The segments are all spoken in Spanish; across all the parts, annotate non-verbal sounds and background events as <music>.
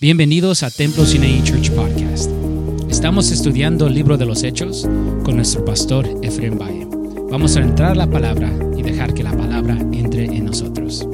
Bienvenidos a Templo Sinai Church Podcast. Estamos estudiando el libro de los Hechos con nuestro pastor Efraín Valle. Vamos a entrar a la palabra y dejar que la palabra entre en nosotros.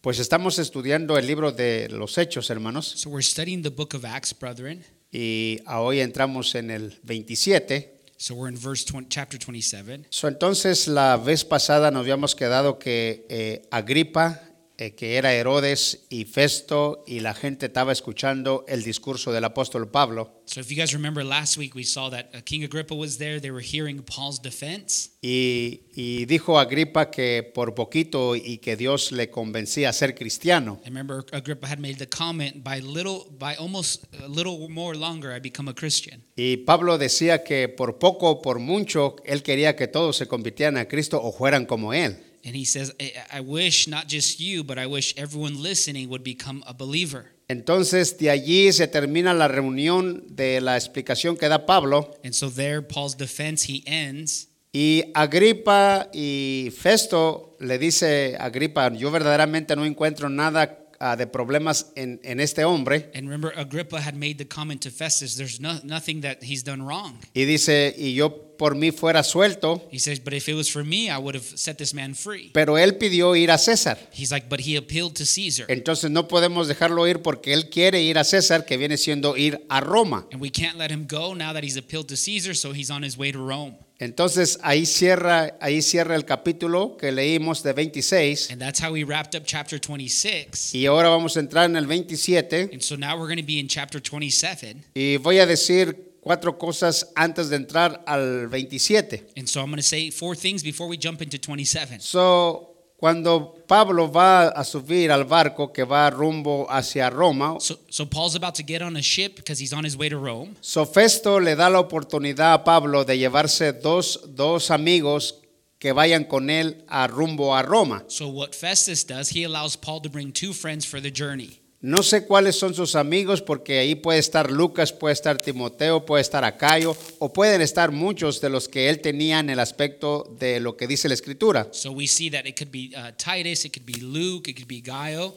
Pues estamos estudiando el libro de los Hechos, hermanos, So we're studying the book of Acts, brethren. y hoy entramos en el 27. So we're in verse 20, chapter 27. So, entonces, la vez pasada nos habíamos quedado que eh, Agripa, eh, que era Herodes y Festo, y la gente estaba escuchando el discurso del apóstol Pablo. So if you guys remember last week, we saw that uh, King Agrippa was there. They were hearing Paul's defense. Y, y dijo Agripa que por poquito y que Dios le convencía a ser cristiano. I remember Agrippa had made the comment, by little, by almost a little more longer, I become a Christian. Y Pablo decía que por poco o por mucho, él quería que todos se convirtieran a Cristo o fueran como él. And he says, I, wish not just you, but I wish everyone listening would become a believer. Entonces de allí se termina la reunión de la explicación que da Pablo And so there, Paul's defense, he ends. y Agripa y Festo le dice Agripa, yo verdaderamente no encuentro nada ah, de problemas en, en este hombre. And remember, Agrippa had made the comment to Festus, there's no, nothing that he's done wrong. Y dice, y yo por mí fuera suelto, He says, but if it was for me, I would have set this man free. pero él pidió ir a César. He's like, but he appealed to Caesar. Entonces no podemos dejarlo ir porque él quiere ir a César, que viene siendo ir a Roma. And we can't let him go now that he's appealed to Caesar, so he's on his way to Rome. Entonces ahí cierra, ahí cierra el capítulo que leímos de 26 And that's how we wrapped up chapter 26. y ahora vamos a entrar en el 27 And so now we're going to be in chapter 27. y voy a decir cuatro cosas antes de entrar al 27. And so I'm going to say four things before we jump into 27. So, cuando Pablo va a subir al barco que va rumbo hacia Roma, So, so Paul's about to get on a ship because he's on his way to Rome. Sofesto le da la oportunidad a Pablo de llevarse dos, dos amigos que vayan con él a rumbo a Roma. So what Festus does, he allows Paul to bring two friends for the journey. No sé cuáles son sus amigos porque ahí puede estar Lucas, puede estar Timoteo, puede estar Acayo o pueden estar muchos de los que él tenía en el aspecto de lo que dice la escritura. So we see that it could be uh, Titus, it could be Luke, it could be Gaio,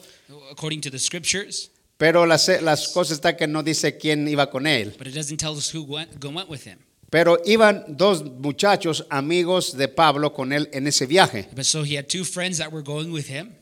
according to the scriptures, Pero las, las cosas está que no dice quién iba con él. but it doesn't tell us who went with him. Pero iban dos muchachos amigos de Pablo con él en ese viaje. But so he had two friends that were going with him.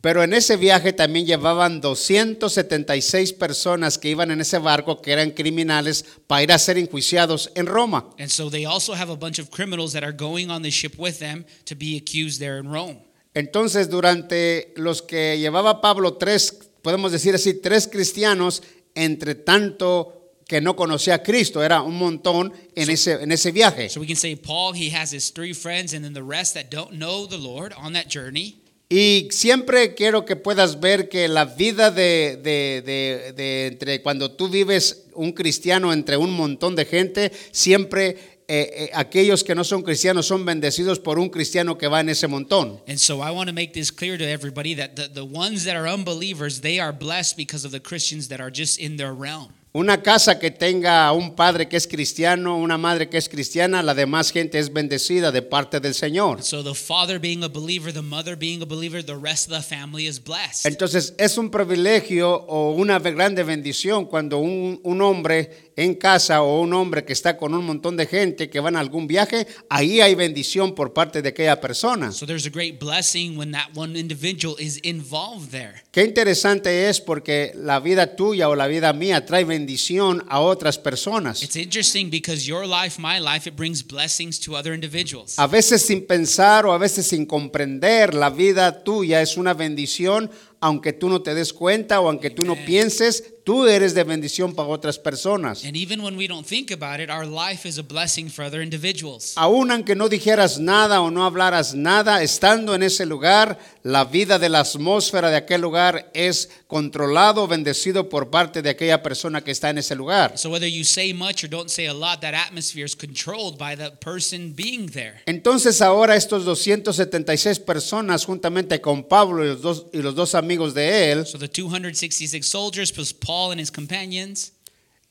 Pero en ese viaje también llevaban 276 personas que iban en ese barco que eran criminales para ir a ser enjuiciados en Roma. And so they also have a bunch of criminals that are going on the ship with them to be accused there in Rome. Entonces, durante los que llevaba Pablo, tres, podemos decir así, tres cristianos, entre tanto que no conocía a Cristo, era un montón en, ese, en ese viaje. So we can say Paul, he has his three friends, and then the rest that don't know the Lord on that journey. Y siempre quiero que puedas ver que la vida de, de- de- de entre cuando tú vives un cristiano entre un montón de gente, siempre eh, eh, aquellos que no son cristianos son bendecidos por un cristiano que va en ese montón. And so I want to make this clear to everybody that the, the ones that are unbelievers, they are blessed because of the Christians that are just in their realm. Una casa que tenga un padre que es cristiano, una madre que es cristiana, la demás gente es bendecida de parte del Señor. So the father being a believer, the mother being a believer, the rest of the family is blessed. Entonces es un privilegio o una grande bendición cuando un, un hombre en casa o un hombre que está con un montón de gente que van a algún viaje, ahí hay bendición por parte de aquella persona. So there's a great blessing when that one individual is involved there. Qué interesante es porque la vida tuya o la vida mía trae bendición a otras personas. It's interesting because your life, my life, it brings blessings to other individuals. A veces sin pensar o a veces sin comprender, la vida tuya es una bendición, aunque tú no te des cuenta o aunque tú no pienses, tú eres de bendición para otras personas. And even when we don't think about it, our life is a blessing for other individuals. Aún aunque no dijeras nada o no hablaras nada, estando en ese lugar, la vida de la atmósfera de aquel lugar es controlado, bendecido por parte de aquella persona que está en ese lugar. So whether you say much or don't say a lot, that atmosphere is controlled by the person being there. Entonces ahora estos 276 personas juntamente con Pablo y los dos, y los dos amigos de él, So the 266 soldiers plus Paul and his companions,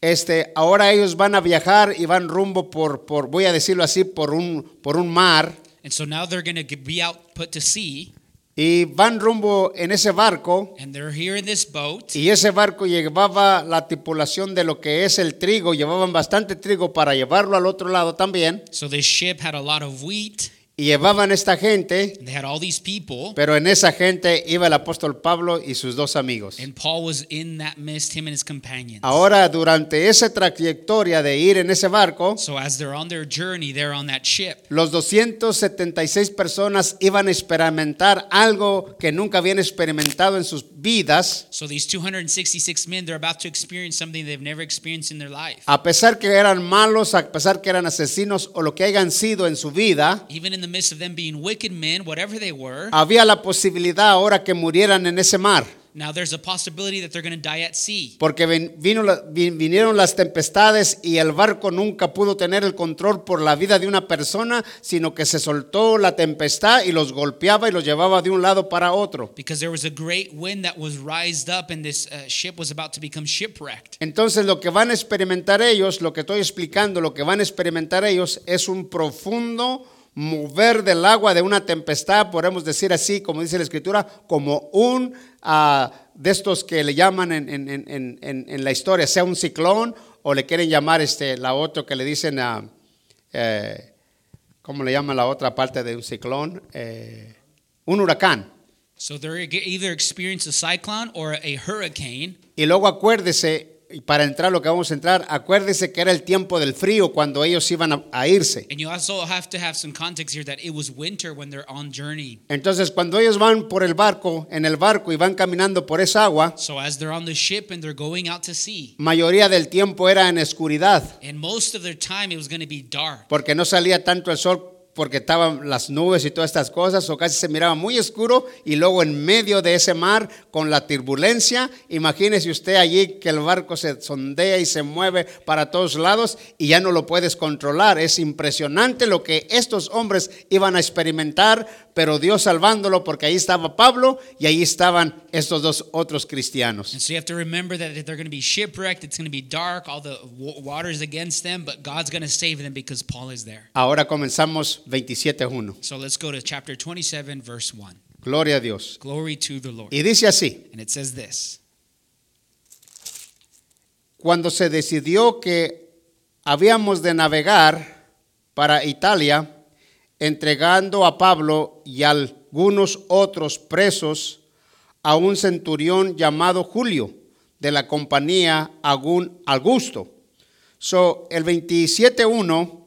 este, ahora ellos van a viajar y van rumbo por, por voy a decirlo así, por un, por un mar. and so now they're going to be out put to sea. Y van rumbo en ese barco and they're here in this boat. y ese barco llevaba la tripulación de lo que es el trigo, llevaban bastante trigo para llevarlo al otro lado también. So this ship had a lot of wheat. Y llevaban esta gente, They had all these people. pero en esa gente iba el apóstol Pablo y sus dos amigos. And Paul was in that midst, him and his companions. Ahora, durante esa trayectoria de ir en ese barco, So as they're on their journey, they're on that ship. los 276 personas iban a experimentar algo que nunca habían experimentado en sus vidas, So these 266 men, they're about to experience something they've never experienced in their life. a pesar que eran malos, a pesar que eran asesinos o lo que hayan sido en su vida, Even in the midst of them being wicked men, whatever they were, había la posibilidad ahora que murieran en ese mar. now there's a possibility that they're going to die at sea. Porque vin- vino vinieron las tempestades y el barco nunca pudo tener el control por la vida de una persona, sino que se soltó la tempestad y los golpeaba y los llevaba de un lado para otro. Because there was a great wind that was rised up and this uh, ship was about to become shipwrecked. Entonces lo que van a experimentar ellos, lo que estoy explicando, lo que van a experimentar ellos es un profundo mover del agua de una tempestad, podemos decir así, como dice la escritura, como un ah, de estos que le llaman en, en- en- en- la historia, sea un ciclón o le quieren llamar este, la otra que le dicen, a ¿cómo le llaman la otra parte de un ciclón? Eh, un huracán. So they're either experience a cyclone or a hurricane. Y luego acuérdese, para entrar lo que vamos a entrar, acuérdese que era el tiempo del frío cuando ellos iban a, a irse. And you also have to have some context here that it was winter when they're on journey. Entonces cuando ellos van por el barco, en el barco y van caminando por esa agua, So as they're on the ship and they're going out to sea, mayoría del tiempo era en oscuridad, and most of their time it was going to be dark. porque no salía tanto el sol porque estaban las nubes y todas estas cosas, o casi se miraba muy oscuro, y luego en medio de ese mar, con la turbulencia, imagínese usted allí que el barco se sondea y se mueve para todos lados y ya no lo puedes controlar. Es impresionante lo que estos hombres iban a experimentar, pero Dios salvándolo, porque ahí estaba Pablo y ahí estaban estos dos otros cristianos. And so you have to remember that they're going to be shipwrecked, it's going to be dark, all the wa- water's against them, but God's going to save them because Paul is there. Ahora comenzamos 27.1. So let's go to chapter 27, verse 1. Gloria a Dios. Glory to the Lord. Y dice así. And it says this Cuando se decidió que habíamos de navegar para Italia, entregando a Pablo y a algunos otros presos a un centurión llamado Julio de la compañía Agún- Augusto. So, el 27.1,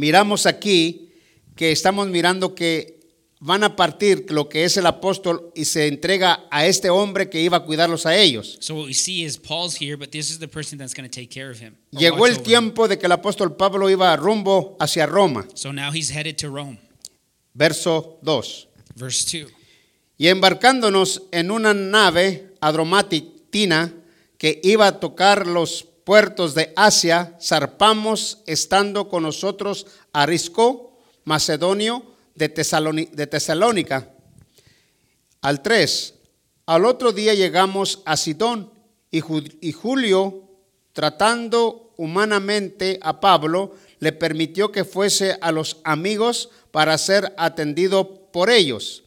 miramos aquí que estamos mirando que van a partir lo que es el apóstol y se entrega a este hombre que iba a cuidarlos a ellos. So what we see is Paul's here, but this is the person that's going to take care of him. or Llegó el tiempo de que el apóstol Pablo iba rumbo hacia Roma. So now he's headed to Rome. Verso 2. Verse 2. Y embarcándonos en una nave adromatina que iba a tocar los puertos de Asia, zarpamos estando con nosotros Arisco, Macedonio de, Tesalónica. Al 3. Al otro día llegamos a Sidón y, Ju- y Julio, tratando humanamente a Pablo, le permitió que fuese a los amigos para ser atendido por ellos.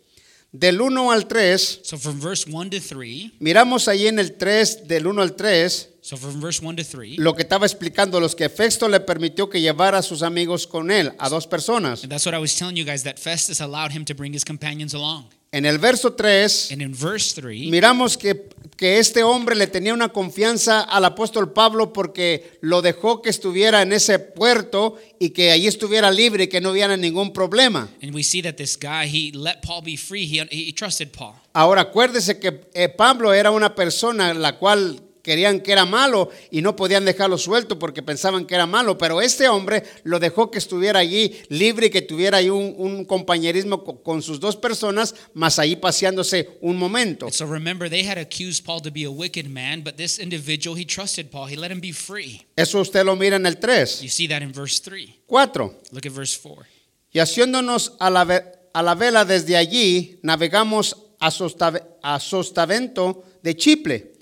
Del 1 al 3, So from verse 1 to 3, miramos ahí en el 3, del 1 al 3, so from verse 1 to 3, lo que estaba explicando, los que Festo le permitió que llevara a sus amigos con él, a dos personas. and that's what I was telling you guys that Festus allowed him to bring his companions along. En el verso 3, And in verse 3, miramos que, que este hombre le tenía una confianza al apóstol Pablo porque lo dejó que estuviera en ese puerto y que allí estuviera libre y que no hubiera ningún problema. and we see that this guy, he let Paul be free. He, he trusted Paul. Ahora acuérdese que eh, Pablo era una persona la cual querían que era malo y no podían dejarlo suelto porque pensaban que era malo, pero este hombre lo dejó que estuviera allí libre y que tuviera ahí un, un compañerismo co- con sus dos personas, más ahí paseándose un momento. So remember, they had accused Paul to be a wicked man, but this individual, he trusted Paul. He let him be free. Eso usted lo mira en el 3. You see that in verse 3. 4. Look at verse 4. Y haciéndonos a la, ve- a la vela desde allí, navegamos a, Sostave- a Sostavento de Chipre,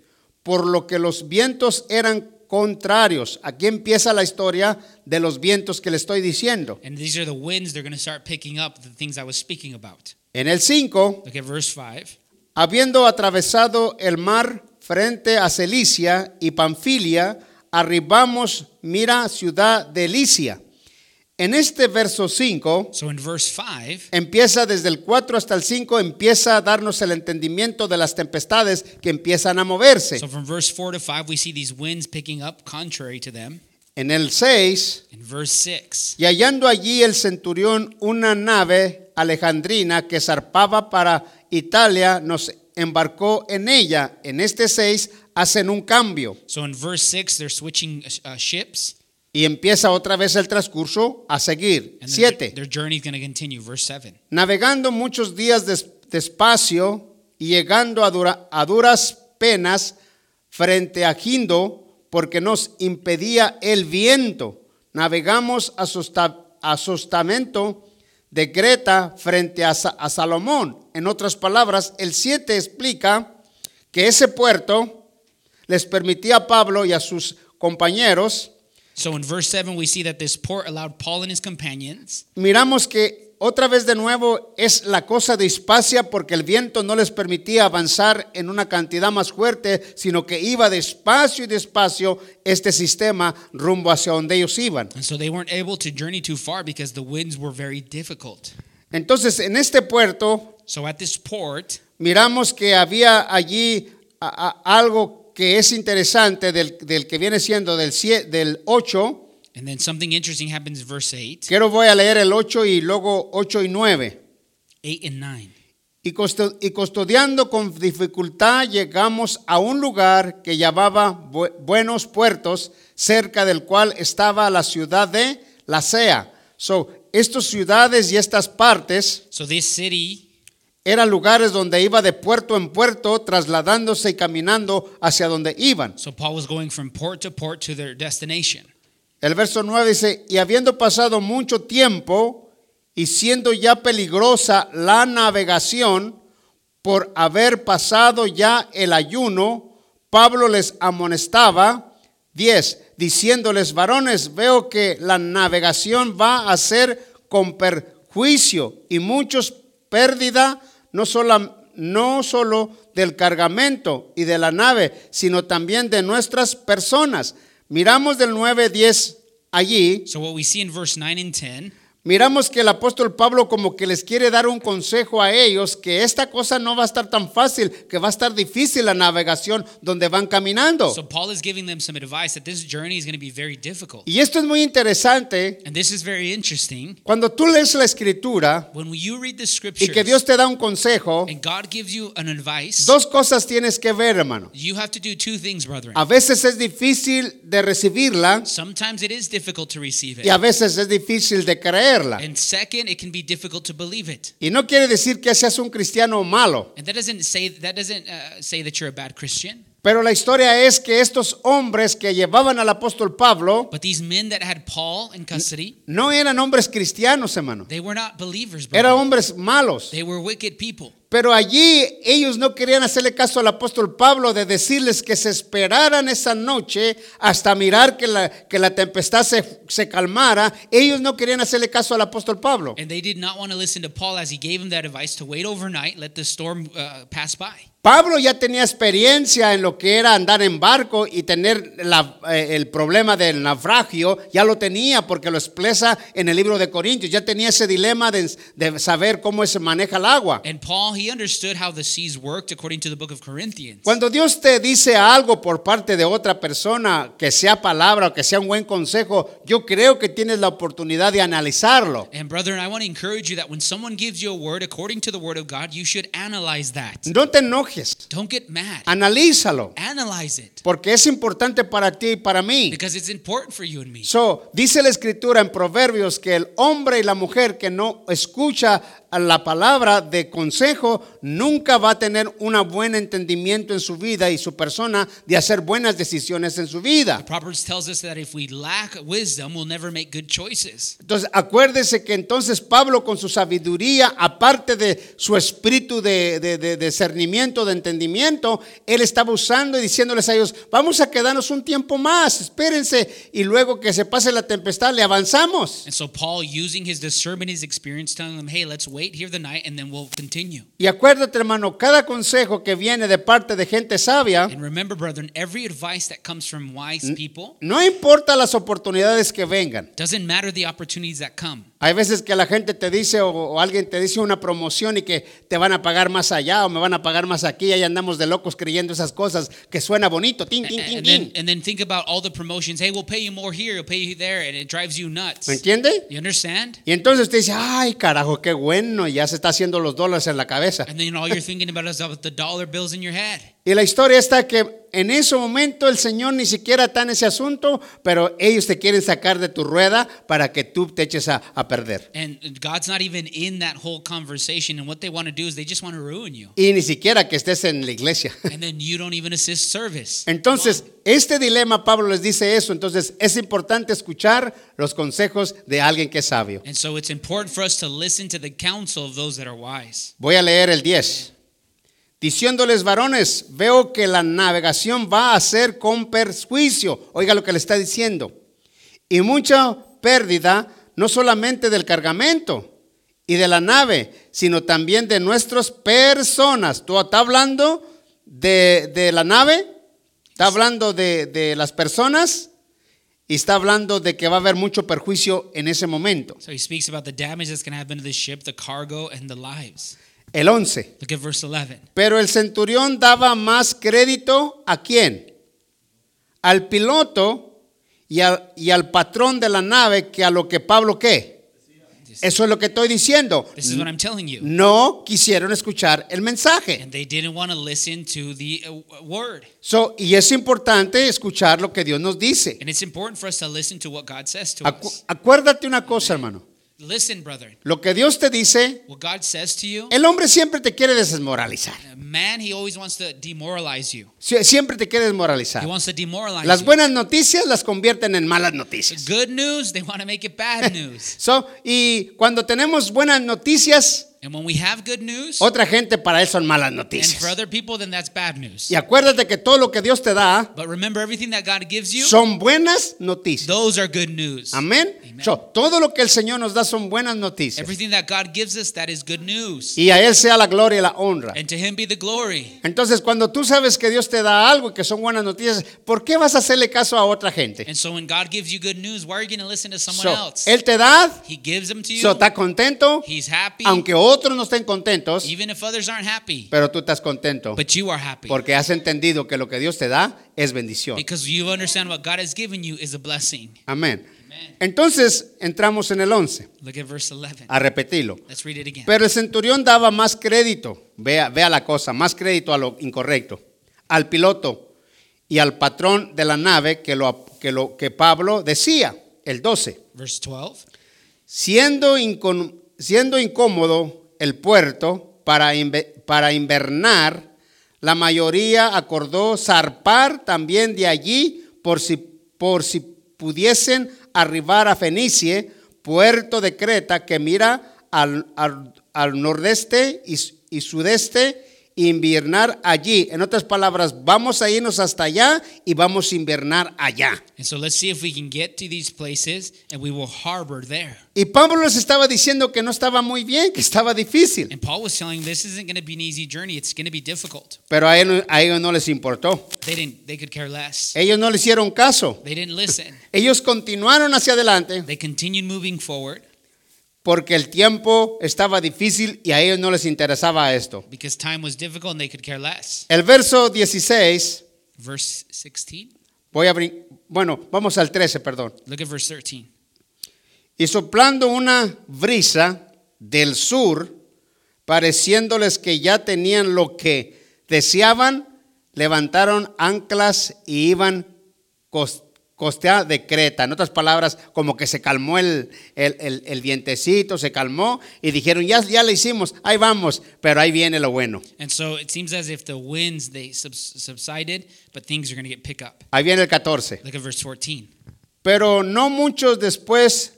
por lo que los vientos eran contrarios. Aquí empieza la historia de los vientos que le estoy diciendo. And these are the winds they're going to start picking up, the things I was speaking about. En el 5, look at verse 5. habiendo atravesado el mar frente a Cilicia y Panfilia, arribamos, mira, ciudad de Licia. En este verso 5, So in verse 5, empieza desde el 4 hasta el 5, empieza a darnos el entendimiento de las tempestades que empiezan a moverse. so from verse 4 to 5, we see these winds picking up contrary to them. En el 6, In verse 6, y hallando allí el centurión una nave alejandrina que zarpaba para Italia, nos embarcó en ella. En este 6 hacen un cambio so in verse 6, they're switching uh, ships. Y empieza otra vez el transcurso a seguir. And their, 7. their journey is going to continue. Verse 7. Navegando muchos días des- despacio y llegando a, dura- a duras penas frente a Gindo, porque nos impedía el viento. Navegamos a, sosta- a sostamento de Creta frente a, Sa- a Salomón. En otras palabras, el 7 explica que ese puerto les permitía a Pablo y a sus compañeros So in verse 7, we see that this port allowed Paul and his companions miramos que otra vez de nuevo es la cosa de Hispacia porque el viento no les permitía avanzar en una cantidad más fuerte, sino que iba despacio y despacio este sistema rumbo hacia donde ellos iban. And so they weren't able to journey too far because the winds were very difficult. Entonces, en este puerto So at this port, miramos que había allí a- a- algo que es interesante del, del que viene siendo del, del 8. and then something interesting happens, verse 8, Quiero voy a leer el 8 y luego 8 y 9. 8 and 9. Y, custo- y custodiando con dificultad llegamos a un lugar que llamaba Bu- Buenos Puertos, cerca del cual estaba la ciudad de La Sea. So, estas ciudades y estas partes So this city eran lugares donde iba de puerto en puerto, trasladándose y caminando hacia donde iban. So Paul was going from port to port to their destination. El verso 9 dice, y habiendo pasado mucho tiempo y siendo ya peligrosa la navegación por haber pasado ya el ayuno, Pablo les amonestaba, 10, diciéndoles, varones, veo que la navegación va a ser con perjuicio y muchos pérdida, no solo, no solo del cargamento y de la nave, sino también de nuestras personas. Miramos del 9, 10 allí, So what we see in verse 9 and 10 miramos que el apóstol Pablo como que les quiere dar un consejo a ellos que esta cosa no va a estar tan fácil, que va a estar difícil la navegación donde van caminando. So Paul is giving them some advice that this journey is going to be very difficult. Y esto es muy interesante. And this is very interesting. Cuando tú lees la escritura When you read the y que Dios te da un consejo, and God gives you an advice, dos cosas tienes que ver, hermano. you have to do two things, brethren. A veces es difícil de recibirla Sometimes it is difficult to receive y a it. veces es difícil de creerla. And second, it can be difficult to believe it. Y no quiere decir que seas un cristiano malo, And that doesn't say that doesn't uh, say that you're a bad Christian. Pero la historia es que estos hombres que llevaban al apóstol Pablo But these men that had Paul in custody, no eran hombres cristianos, hermano. they were not believers, Eran hombres malos. They were wicked people. Pero allí ellos no querían hacerle caso al apóstol Pablo de decirles que se esperaran esa noche hasta mirar que la, que la tempestad se, se calmara. Ellos no querían hacerle caso al apóstol Pablo. And they did not want to listen to Paul as he gave them that advice to wait overnight, let the storm uh, pass by. Pablo ya tenía experiencia en lo que era andar en barco y tener la- eh, el problema del naufragio, ya lo tenía porque lo expresa en el libro de Corintios, ya tenía ese dilema de, de saber cómo se maneja el agua. And Paul, he understood how the seas worked according to the book of Corinthians. Cuando Dios te dice algo por parte de otra persona, que sea palabra o que sea un buen consejo, yo creo que tienes la oportunidad de analizarlo. And brethren, I want to encourage you that when someone gives you a word according to the word of God, you should analyze that. No te enojes, Don't get mad. analízalo, Analyze it porque es importante para ti y para mí. because it's important for you and me. So, dice la escritura en Proverbios que el hombre y la mujer que no escucha la palabra de consejo nunca va a tener un buen entendimiento en su vida y su persona de hacer buenas decisiones en su vida. Proverbs tells us that if we lack wisdom, we'll never make good choices. Entonces, acuérdese que entonces Pablo con su sabiduría, aparte de su espíritu de, de- de discernimiento, de entendimiento, él estaba usando y diciéndoles a ellos, vamos a quedarnos un tiempo más, espérense, y luego que se pase la tempestad, le avanzamos. And so Paul, using his discernment, his experience, telling them, hey, let's wait wait here the night and then we'll continue. Y acuérdate, hermano, cada consejo que viene de parte de gente sabia, And remember, brethren, every advice that comes from wise people no importa las oportunidades que vengan. doesn't matter the opportunities that come. Hay veces que la gente te dice o, o alguien te dice una promoción y que te van a pagar más allá o me van a pagar más aquí y ahí andamos de locos creyendo esas cosas que suena bonito, tin, tin, tin, And then, and then think about all the promotions. Hey, we'll pay you more here, we'll pay you there, and it drives you nuts. ¿Me entiende? You understand? Y entonces usted dice, ay carajo, qué bueno, ya se está haciendo los dólares en la cabeza. And then you know, all you're thinking about is about the dollar bills in your head. Y la historia está que en ese momento el Señor ni siquiera está en ese asunto, pero ellos te quieren sacar de tu rueda para que tú te eches a, a perder. And God's not even in that whole conversation. And what they want to do is they just want to ruin you. Y ni siquiera que estés en la iglesia. And then you don't even assist service. Entonces, este dilema, Pablo les dice eso, entonces es importante escuchar los consejos de alguien que es sabio. And so it's important for us to listen to the counsel of those that are wise. Voy a leer el 10. Diciéndoles varones, veo que la navegación va a ser con perjuicio. Oiga lo que le está diciendo. Y mucha pérdida, no solamente del cargamento y de la nave, sino también de nuestras personas. ¿Tú está hablando de, la nave? ¿Está hablando de, de las personas? Y está hablando de que va a haber mucho perjuicio en ese momento. So he speaks about the damage that's going to happen to the ship, the cargo, and the lives. El 11. Look at verse 11. Pero el centurión daba más crédito a quién? Al piloto y al, y al patrón de la nave que a lo que Pablo qué. Eso es lo que estoy diciendo. This is what I'm telling you. No quisieron escuchar el mensaje. And they didn't want to listen to the uh, word. So, y es importante escuchar lo que Dios nos dice. And it's important for us to listen to what God says to Acu- us. acuérdate una cosa, hermano. Listen, brethren. Lo que Dios te dice, What God says to you, el hombre siempre te quiere desmoralizar. man, he always wants to demoralize you. Sie- Siempre te quiere He desmoralizar. wants to demoralize Las you. buenas noticias las convierten en malas noticias. Good news, they want to make it bad <laughs> news. So, y cuando tenemos buenas noticias, And when we have good news, otra gente para él son malas and for noticias. other people, then that's bad news. Y acuérdate que todo lo que Dios te da But remember, everything that God gives you, son buenas noticias. those are good news. Amén. Amen. So, todo lo que el Señor nos da son buenas noticias. Everything that God gives us, that is good news. Y a Él sea la gloria y la honra. And to Him be the glory. Entonces, cuando tú sabes que Dios te da algo y que son buenas noticias, ¿por qué vas a hacerle caso a otra gente? And so when God gives you good news, why are you going to listen to someone So, else? él te da, He gives them to you. so, está contento, He's happy, aunque otros no estén contentos, even if others aren't happy. pero tú estás contento But you are happy porque has entendido que lo que Dios te da es bendición. because you understand what God has given you is a blessing. Amén. Amen. Entonces, entramos en el 11, Look at verse 11. a repetirlo. Let's read it again. Pero el centurión daba más crédito, vea, vea la cosa, más crédito a lo incorrecto, al piloto y al patrón de la nave que lo que, lo, que Pablo decía, el 12. Verse 12. Siendo, incon- siendo incómodo el puerto para, para invernar, la mayoría acordó zarpar también de allí por si, por si pudiesen arribar a Fenicie, puerto de Creta que mira al, al- nordeste y, y sudeste, invernar allí. En otras palabras, vamos a irnos hasta allá y vamos a invernar allá. And so let's see if we can get to these places and we will harbor there. Y Pablo les estaba diciendo que no estaba muy bien, que estaba difícil. And Paul was telling them this isn't going to be an easy journey. It's going to be difficult. Pero a, él- a ellos no les importó. They didn't. They could care less. Ellos no le hicieron caso. They didn't listen. Ellos continuaron hacia adelante They continued moving forward porque el tiempo estaba difícil y a ellos no les interesaba esto. because time was difficult and they could care less. El verso 16, Verse 16. voy a brin- bueno, vamos al 13, perdón. Look at verse 13. Y soplando una brisa del sur, pareciéndoles que ya tenían lo que deseaban, levantaron anclas y iban cos- costea de Creta. En otras palabras, como que se calmó el, el, el- el vientecito, se calmó y dijeron, ya, ya le hicimos, ahí vamos, pero ahí viene lo bueno. And so it seems as if the winds they subs- subsided, but things are going to get pick up. Ahí viene el 14. Look at verse 14. Pero no muchos después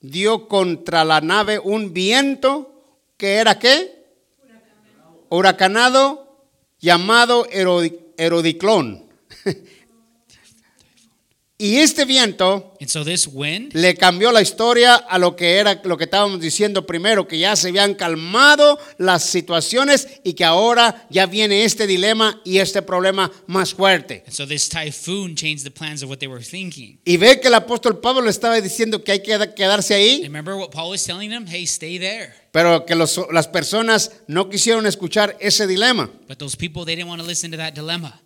dio contra la nave un viento que era qué? Huracanado llamado Herodi- Herodiclón. <laughs> Y este viento And so this wind le cambió la historia a lo que era lo que estábamos diciendo primero, que ya se habían calmado las situaciones y que ahora ya viene este dilema y este problema más fuerte. so this typhoon changed the plans of what they were thinking. Y ve que el apóstol Pablo le estaba diciendo que hay que quedarse ahí, And remember what Paul was telling them? Hey, stay there. pero que los- las personas no quisieron escuchar ese dilema. But those people they didn't want to listen to that dilemma.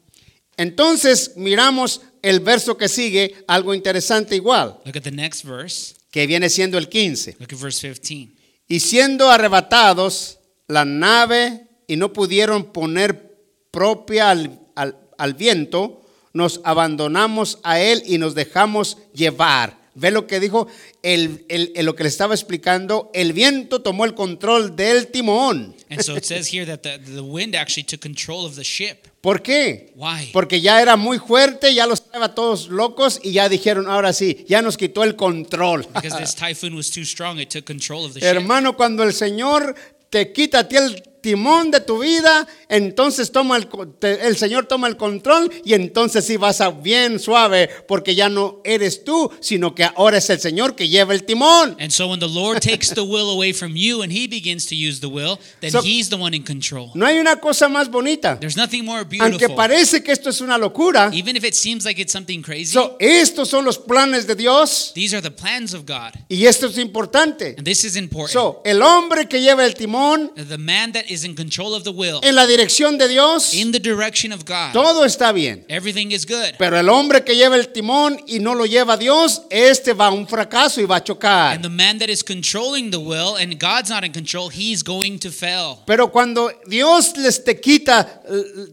Entonces miramos el verso que sigue, algo interesante igual, Look at the next verse. que viene siendo el 15. Look at verse 15. Y siendo arrebatados la nave y no pudieron poner propia al, al- al viento, nos abandonamos a él y nos dejamos llevar. Ve lo que dijo, el, el- el- lo que le estaba explicando, el viento tomó el control del timón. And so it says here that the, the wind actually took control of the ship. ¿Por qué? Why? Porque ya era muy fuerte, ya los estaba todos locos y ya dijeron, ahora sí, ya nos quitó el control. Because this <laughs> typhoon was too strong, it took control of the ship. Hermano, cuando el Señor te quita a ti el timón de tu vida, entonces toma el, el Señor toma el control y entonces sí vas a bien suave porque ya no eres tú, sino que ahora es el Señor que lleva el timón. And so when the Lord takes the will away from you and he begins to use the will, then So- he's the one in control. No hay una cosa más bonita. There's nothing more Aunque beautiful. parece que esto es una locura, Even if it seems like it's something crazy, so, estos son los planes de Dios these are the plans of God. y esto es importante. And this is important. So, el hombre que lleva el timón the man that is in control of the will, en la dirección de Dios, in the direction of God, todo está bien. everything is good. Pero el hombre que lleva el timón y no lo lleva Dios, este va a un fracaso y va a chocar. And the man that is controlling the will and God's not in control, he's going to fail. Pero cuando Dios les te quita,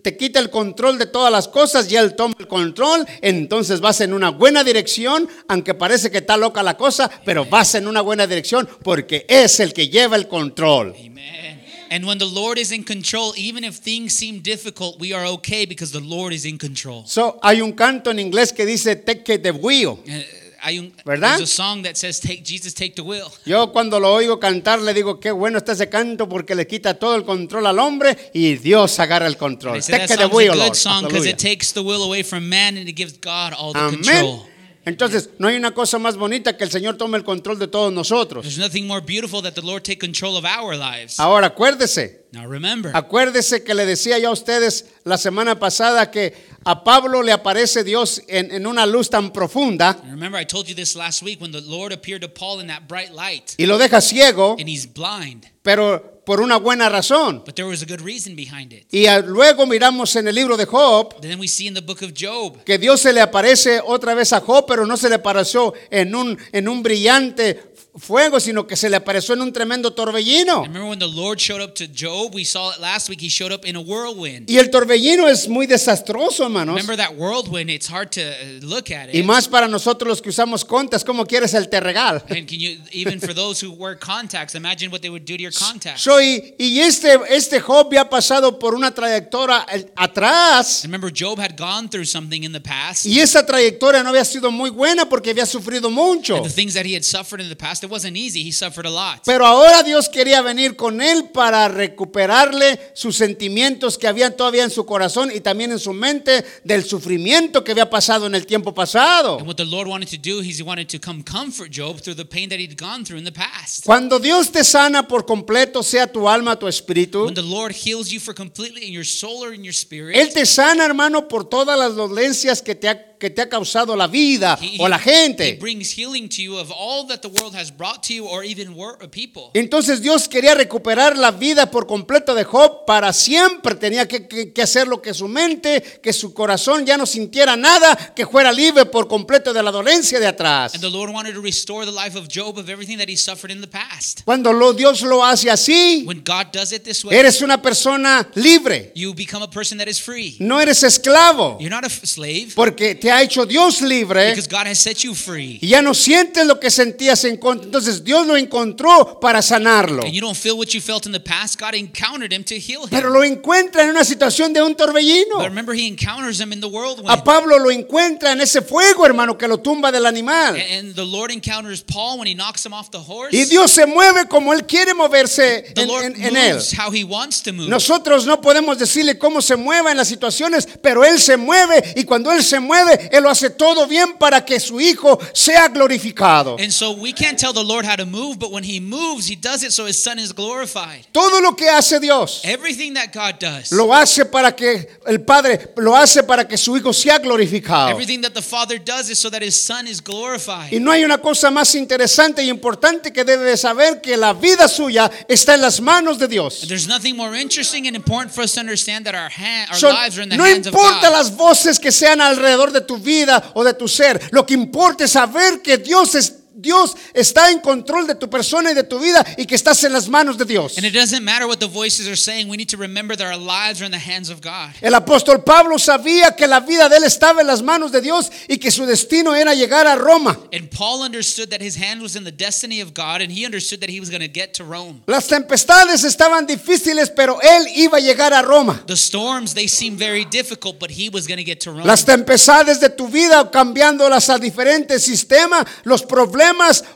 te quita el control de todas las cosas y Él toma el control, entonces vas en una buena dirección, aunque parece que está loca la cosa, pero vas en una buena dirección porque es el que lleva el control. Amen. And when the Lord is in control, even if things seem difficult, we are okay because the Lord is in control. So, hay un canto en inglés que dice take the wheel. Uh, hay un, ¿Verdad? There's a song that says, "Take Jesus, take the wheel." <laughs> Yo cuando lo oigo cantar le digo qué bueno está ese canto porque le quita todo el control al hombre y Dios agarra el control. Take the wheel, good Lord. song because it takes the will away from man and it gives God all the Amén. control. Entonces, no hay una cosa más bonita que el Señor tome el control de todos nosotros. There's nothing more beautiful that the Lord take control of our lives. Ahora, acuérdese, Now remember, acuérdese que le decía yo a ustedes la semana pasada que a Pablo le aparece Dios en, en una luz tan profunda. Remember I told you this last week when the Lord appeared to Paul in that bright light. Y lo deja ciego, and he's blind, pero por una buena razón. but there was a good reason behind it. Y luego miramos en el libro de Job Then we see in the book of Job. que Dios se le aparece otra vez a Job, pero no se le apareció en un, en un brillante fuego, sino que se le apareció en un tremendo torbellino. Remember when the Lord showed up to Job, we saw it last week, he showed up in a whirlwind. Y el torbellino es muy desastroso, hermanos. Remember that whirlwind, it's hard to uh, look at Y it. más para nosotros los que usamos contas, ¿cómo quieres el terregal? And can you, even for those who wear contacts, imagine what they would do to your contacts. Soy, y este, este Job ya ha pasado por una trayectoria eh, atrás. Remember, Job had gone through something in the past. Y esa trayectoria no había sido muy buena porque había sufrido mucho. And the things that he had suffered in the past, it wasn't easy. He suffered a lot. Pero ahora Dios quería venir con él para recuperarle sus sentimientos que habían todavía en su corazón y también en su mente del sufrimiento que había pasado en el tiempo pasado. And what the Lord wanted to do, he wanted to come comfort Job through the pain that he'd gone through in the past. Cuando Dios te sana por completo, sea tu alma, tu espíritu, When the Lord heals you for completely in your soul or in your spirit, Él te sana, hermano, por todas las dolencias que te ha, que te ha causado la vida he, o la gente. brings healing to you of all that the world has brought to you or even wor- uh, people. Entonces Dios quería recuperar la vida por completo de Job para siempre. Tenía que, que- que hacer lo que su mente, que su corazón ya no sintiera nada, que fuera libre por completo de la dolencia de atrás. Cuando lo, Dios lo hace así, When God does it this way, eres una persona libre. you become a person that is free. No eres esclavo, You're not a slave porque te ha hecho Dios libre God has set you free. y ya no sientes lo que sentías en contra. Entonces Dios lo encontró para sanarlo. And you don't feel what you felt in the past. God encountered him to heal him. Pero lo encuentra en una situación de un torbellino. But remember, he encounters him in the whirlwind. A Pablo lo encuentra en ese fuego, hermano, que lo tumba del animal. And the Lord encounters Paul when he knocks him off the horse. Y Dios se mueve como Él quiere moverse The en, Lord en- en Él. how he wants to move. Nosotros no podemos decirle cómo se mueva en las situaciones, pero Él se mueve y cuando Él se mueve, Él lo hace todo bien para que su Hijo sea glorificado. And so we can't tell the Lord how to move, but when He moves, He does it so His Son is glorified. Todo lo que hace Dios Everything that God does, lo hace para que el Padre lo hace para que su Hijo sea glorificado. everything that the Father does is so that His Son is Y glorified. no hay una cosa más interesante y importante que debe de saber que la vida suya está en las manos de Dios. There's nothing more interesting and important for us to understand that our, hand, our So, lives are in the no hands of importa God. las voces que sean alrededor de tu vida o de tu ser, lo que importa es saber que Dios es Dios está en control de tu persona y de tu vida y que estás en las manos de Dios. And it doesn't matter what the voices are saying. We need to remember that our lives are in the hands of God. El apóstol Pablo sabía que la vida de él estaba en las manos de Dios y que su destino era llegar a Roma. And Paul understood that his hand was in the destiny of God, and he understood that he was going to get to Rome. Las tempestades estaban difíciles, pero él iba a llegar a Roma. The storms, they seemed very difficult, but he was going to get to Rome. Las tempestades de tu vida, cambiándolas a diferentes sistemas, los problemas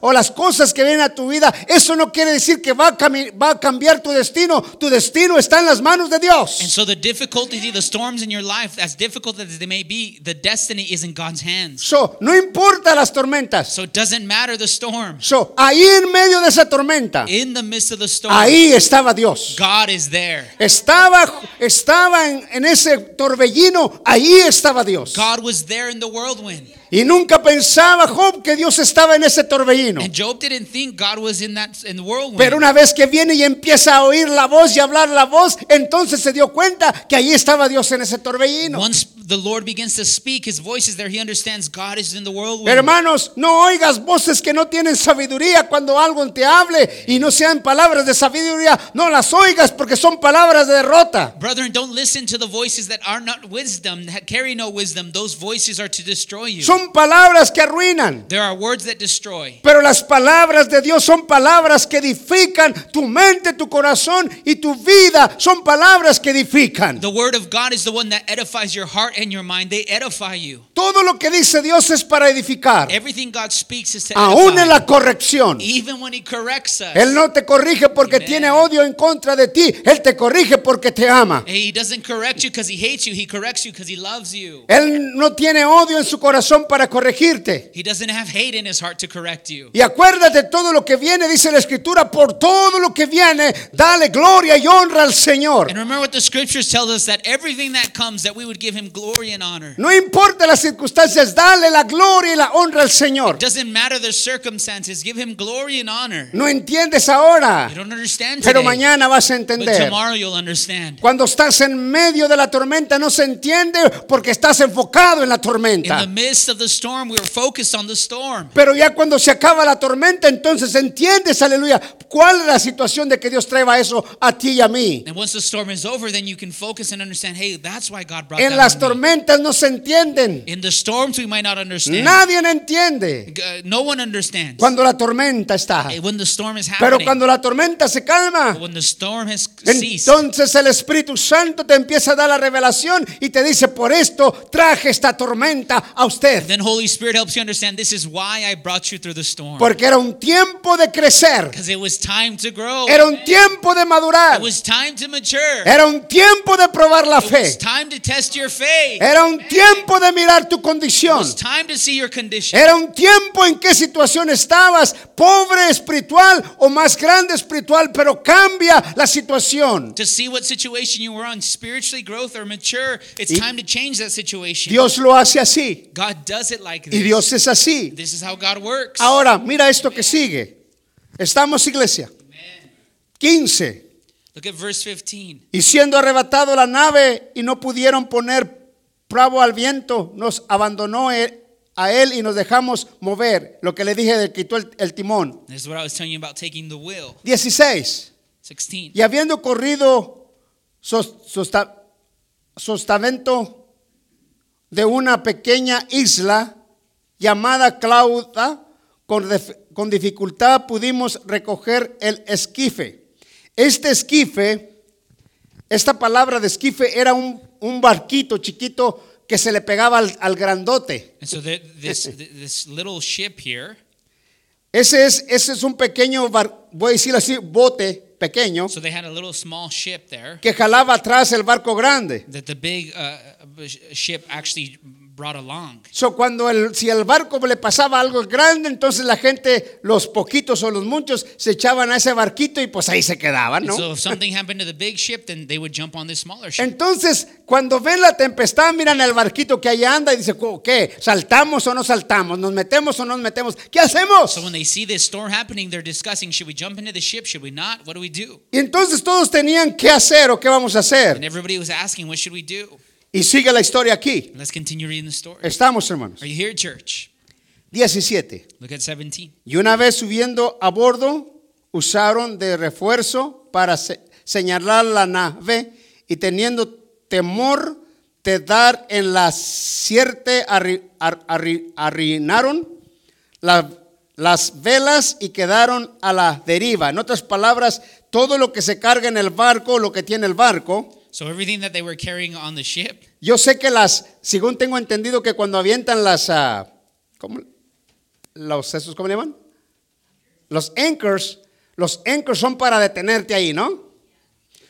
o las cosas que vienen a tu vida, eso no quiere decir que va a, cami- va a cambiar tu destino. Tu destino está en las manos de And Dios. so the difficulty, the storms in your life, as difficult as they may be, the destiny is in God's hands. So, no importa las tormentas. So it doesn't matter the storm. So, ahí en medio de esa tormenta, In the midst of the storm, ahí estaba Dios. God is there. Estaba, estaba en, en ese torbellino, ahí estaba Dios. God was there in the whirlwind. Y nunca pensaba Job que Dios estaba en ese torbellino. And Job didn't think God was in that in the whirlwind. Pero una vez que viene y empieza a oír la voz y hablar la voz, entonces se dio cuenta que ahí estaba Dios en ese torbellino. Once the Lord begins to speak, his voice is there. He understands God is in the whirlwind. Hermanos, no oigas voces que no tienen sabiduría cuando algo te hable y no sean palabras de sabiduría. No las oigas porque son palabras de derrota. Brethren, don't listen to the voices that are not wisdom, that carry no wisdom. Those voices are to destroy you. Son palabras que arruinan. There are words that destroy. Pero las palabras de Dios son palabras que edifican tu mente, tu corazón y tu vida. Son palabras que edifican. The word of God is the one that edifies your heart and your mind. They edify you. Todo lo que dice Dios es para edificar. Everything God speaks is to Aún en la edify. corrección. Even when he corrects us. Él no te corrige porque Amen. tiene odio en contra de ti. Él te corrige porque te ama. He doesn't correct you because he hates you. He corrects you because he loves you. Él no tiene odio en su corazón para corregirte. He doesn't have hate in his heart to correct you. Y acuérdate todo lo que viene, dice la escritura, por todo lo que viene, dale gloria y honra al Señor. And remember what the scriptures tell us that everything that comes, that we would give him glory and honor. No importa las circunstancias, dale la gloria y la honra al Señor. Doesn't matter the circumstances, give him glory and honor. No entiendes ahora, You don't understand pero today, mañana vas a but entender. tomorrow you'll understand. Cuando estás en medio de la tormenta no se entiende porque estás enfocado en la In tormenta. the midst of storm, we were focused on the storm. Pero ya cuando se acaba la tormenta, entonces entiendes, aleluya, cuál es la situación de que Dios traiga eso a ti y a mí. And once the storm is over, then you can focus and understand, hey, that's why God brought En that las on me. tormentas no se entienden. In the storms, we might not understand. Nadie entiende Uh, no one understands cuando la tormenta está. Hey, when the storm is Pero happening. cuando la tormenta se calma, when the storm has ceased, entonces el Espíritu Santo te empieza a dar la revelación y te dice, por esto traje esta tormenta a usted. Then Holy Spirit helps you understand this is why I brought you through the storm. Porque era un tiempo de crecer. Because it was time to grow. Era un tiempo de madurar. It was time to mature. Era un tiempo de probar la It was fe. time to test your faith. Era un tiempo de mirar tu It condición. was time to see your condition. Era un tiempo en qué situación estabas, pobre espiritual o más grande espiritual, pero cambia la situación. To see what situation you were on, spiritually growth or mature, it's Y- time to change that situation. Dios lo hace así God does it like y this. Dios es así. This is how God works. Ahora, mira esto que sigue. Estamos, iglesia. 15. Look at verse 15. Y siendo arrebatado la nave y no pudieron poner pravo al viento, nos abandonó e- a él y nos dejamos mover. Lo que le dije de quitó el, el timón. This is what I was telling you about taking the wheel. 16. 16. Y habiendo corrido sos- sosta- sostamento de una pequeña isla llamada Clauda, con, dif- con dificultad pudimos recoger el esquife. Este esquife, esta palabra de esquife era un, un barquito chiquito que se le pegaba al, al grandote. And so the, this this little ship here, Ese es, ese es un pequeño, bar- voy a decirlo así, bote pequeño so they had a little small ship there que jalaba atrás el barco grande. that the big uh, ship actually brought along. So, cuando el, si el barco le pasaba algo grande, entonces la gente, los poquitos o los muchos, se echaban a ese barquito y pues ahí se quedaban, And ¿no? so if something happened to the big ship, then they would jump on this smaller ship. Entonces, cuando ven la tempestad, miran el barquito que ahí anda y dicen, ¿qué? ¿Saltamos o no saltamos? ¿Nos metemos o no nos metemos? ¿Qué hacemos? So when they see this storm happening, they're discussing, should we jump into the ship? Should we not? What do we do? Y entonces todos tenían qué hacer o qué vamos a And hacer. everybody was asking, what should we do? Y sigue la historia aquí. Let's continue reading the story. Estamos, hermanos. Are you here, church? 17. Look at 17. Y una vez subiendo a bordo, usaron de refuerzo para se- señalar la nave y teniendo temor de dar en la cierte, arri- ar- arri- arrinaron la- las velas y quedaron a la deriva. En otras palabras, todo lo que se carga en el barco, lo que tiene el barco, So everything that they were carrying on the ship, yo sé que las, según tengo entendido que cuando avientan las, ah, ¿cómo? Los, esos, ¿cómo le llaman? Los anchors, los anchors son para detenerte ahí, ¿no?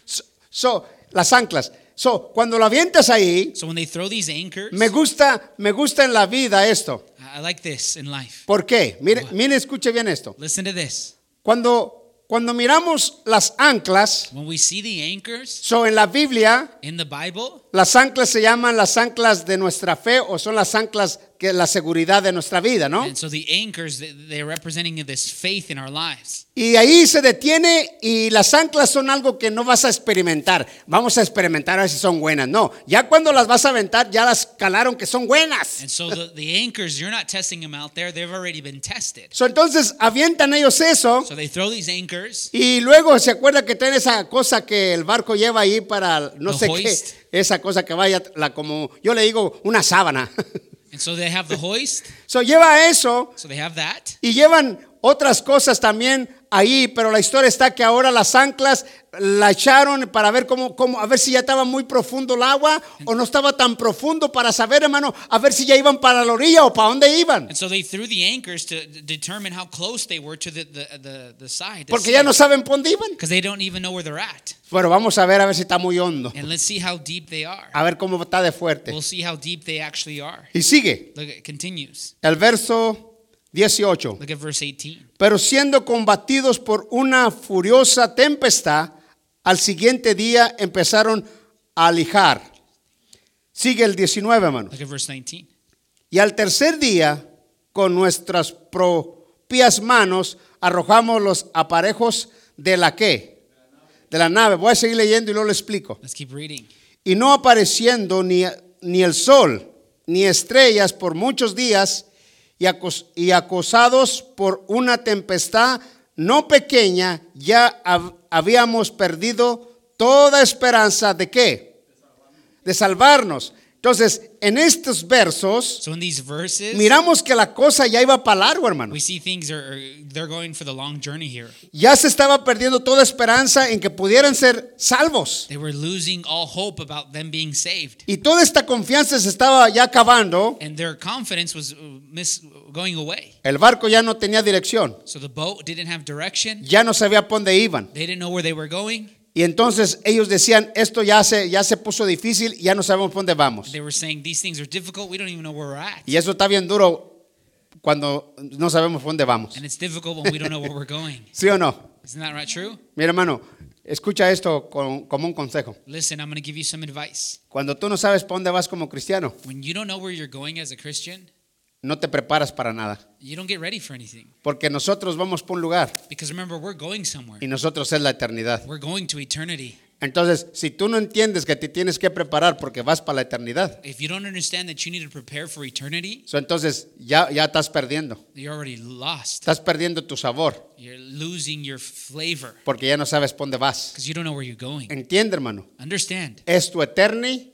So, so, las anclas. So, cuando lo avientas ahí, so when they throw these anchors, me gusta, me gusta en la vida esto. I like this in life. ¿Por qué? Mire, mire, escuche bien esto. Listen to this. Cuando, cuando miramos las anclas, When we see the anchors so en la Biblia, in the Bible, Las anclas se llaman las anclas de nuestra fe o son las anclas que la seguridad de nuestra vida, ¿no? and so the anchors, they- they're representing this faith in our lives. Y ahí se detiene y las anclas son algo que no vas a experimentar. Vamos a experimentar a ver si son buenas. No, ya cuando las vas a aventar ya las calaron que son buenas. And so the, the anchors, you're not testing them out there, they've already been tested. So, entonces avientan ellos eso So they throw these anchors, y luego se acuerda que tiene esa cosa que el barco lleva ahí para no The sé hoist. qué, esa cosa que vaya la como yo le digo una sábana. <laughs> and so they have the hoist, so lleva eso so they have that. Y llevan otras cosas también ahí, pero la historia está que ahora las anclas la echaron para ver cómo, cómo, a ver si ya estaba muy profundo el agua o no estaba tan profundo para saber, hermano, a ver si ya iban para la orilla o para dónde iban. And so they threw the anchors to d- determine how close they were to the, the, the, the side. Porque ya no saben por dónde iban. Because they don't even know where they're at. Bueno, vamos a ver a ver si está muy hondo. And let's see how deep they are. A ver cómo está de fuerte. We'll see how deep they actually are. Y sigue Look, it continues. el verso 18. Look at verse 18. Pero siendo combatidos por una furiosa tempestad, al siguiente día empezaron a alijar. Sigue el 19, hermano. Look at verse 19. Y al tercer día, con nuestras propias manos, arrojamos los aparejos de la qué? De la nave. Voy a seguir leyendo y luego lo explico. Let's keep reading. Y no apareciendo ni, ni el sol, ni estrellas por muchos días, y, y acosados por una tempestad no pequeña, ya hab- habíamos perdido toda esperanza de qué? De salvarnos. Entonces, en estos versos, So in these verses, miramos que la cosa ya iba para largo, hermano. we see things are going for the long journey here. Ya se estaba perdiendo toda esperanza en que pudieran ser salvos. They were losing all hope about them being saved. Y toda esta confianza se estaba ya acabando. And their confidence was uh, going away. El barco ya no tenía dirección. So the boat didn't have direction. Ya no sabía por dónde iban. They didn't know where they were going. Y entonces ellos decían, esto ya se, ya se puso difícil, ya no sabemos por dónde vamos. They were saying these things are difficult. We don't even know where we're at. Y eso está bien duro cuando no sabemos por dónde vamos. And it's difficult when we don't know where we're going. <laughs> ¿Sí o no? Isn't that right true? Mi hermano, escucha esto como un consejo. Listen, I'm going to give you some advice. Cuando tú no sabes por dónde vas como cristiano, When you don't know where you're going as a Christian, no te preparas para nada. you don't get ready for anything. Porque nosotros vamos por un lugar Because remember, we're going somewhere. y nosotros es la eternidad. We're going to eternity. Entonces, si tú no entiendes que te tienes que preparar porque vas para la eternidad, If you don't understand that you need to prepare for eternity, so, entonces ya, ya estás perdiendo. you're already lost. Estás perdiendo tu sabor You're losing your flavor porque ya no sabes por dónde vas. because you don't know where you're going. Entiende, hermano. Understand, Es tu eternidad.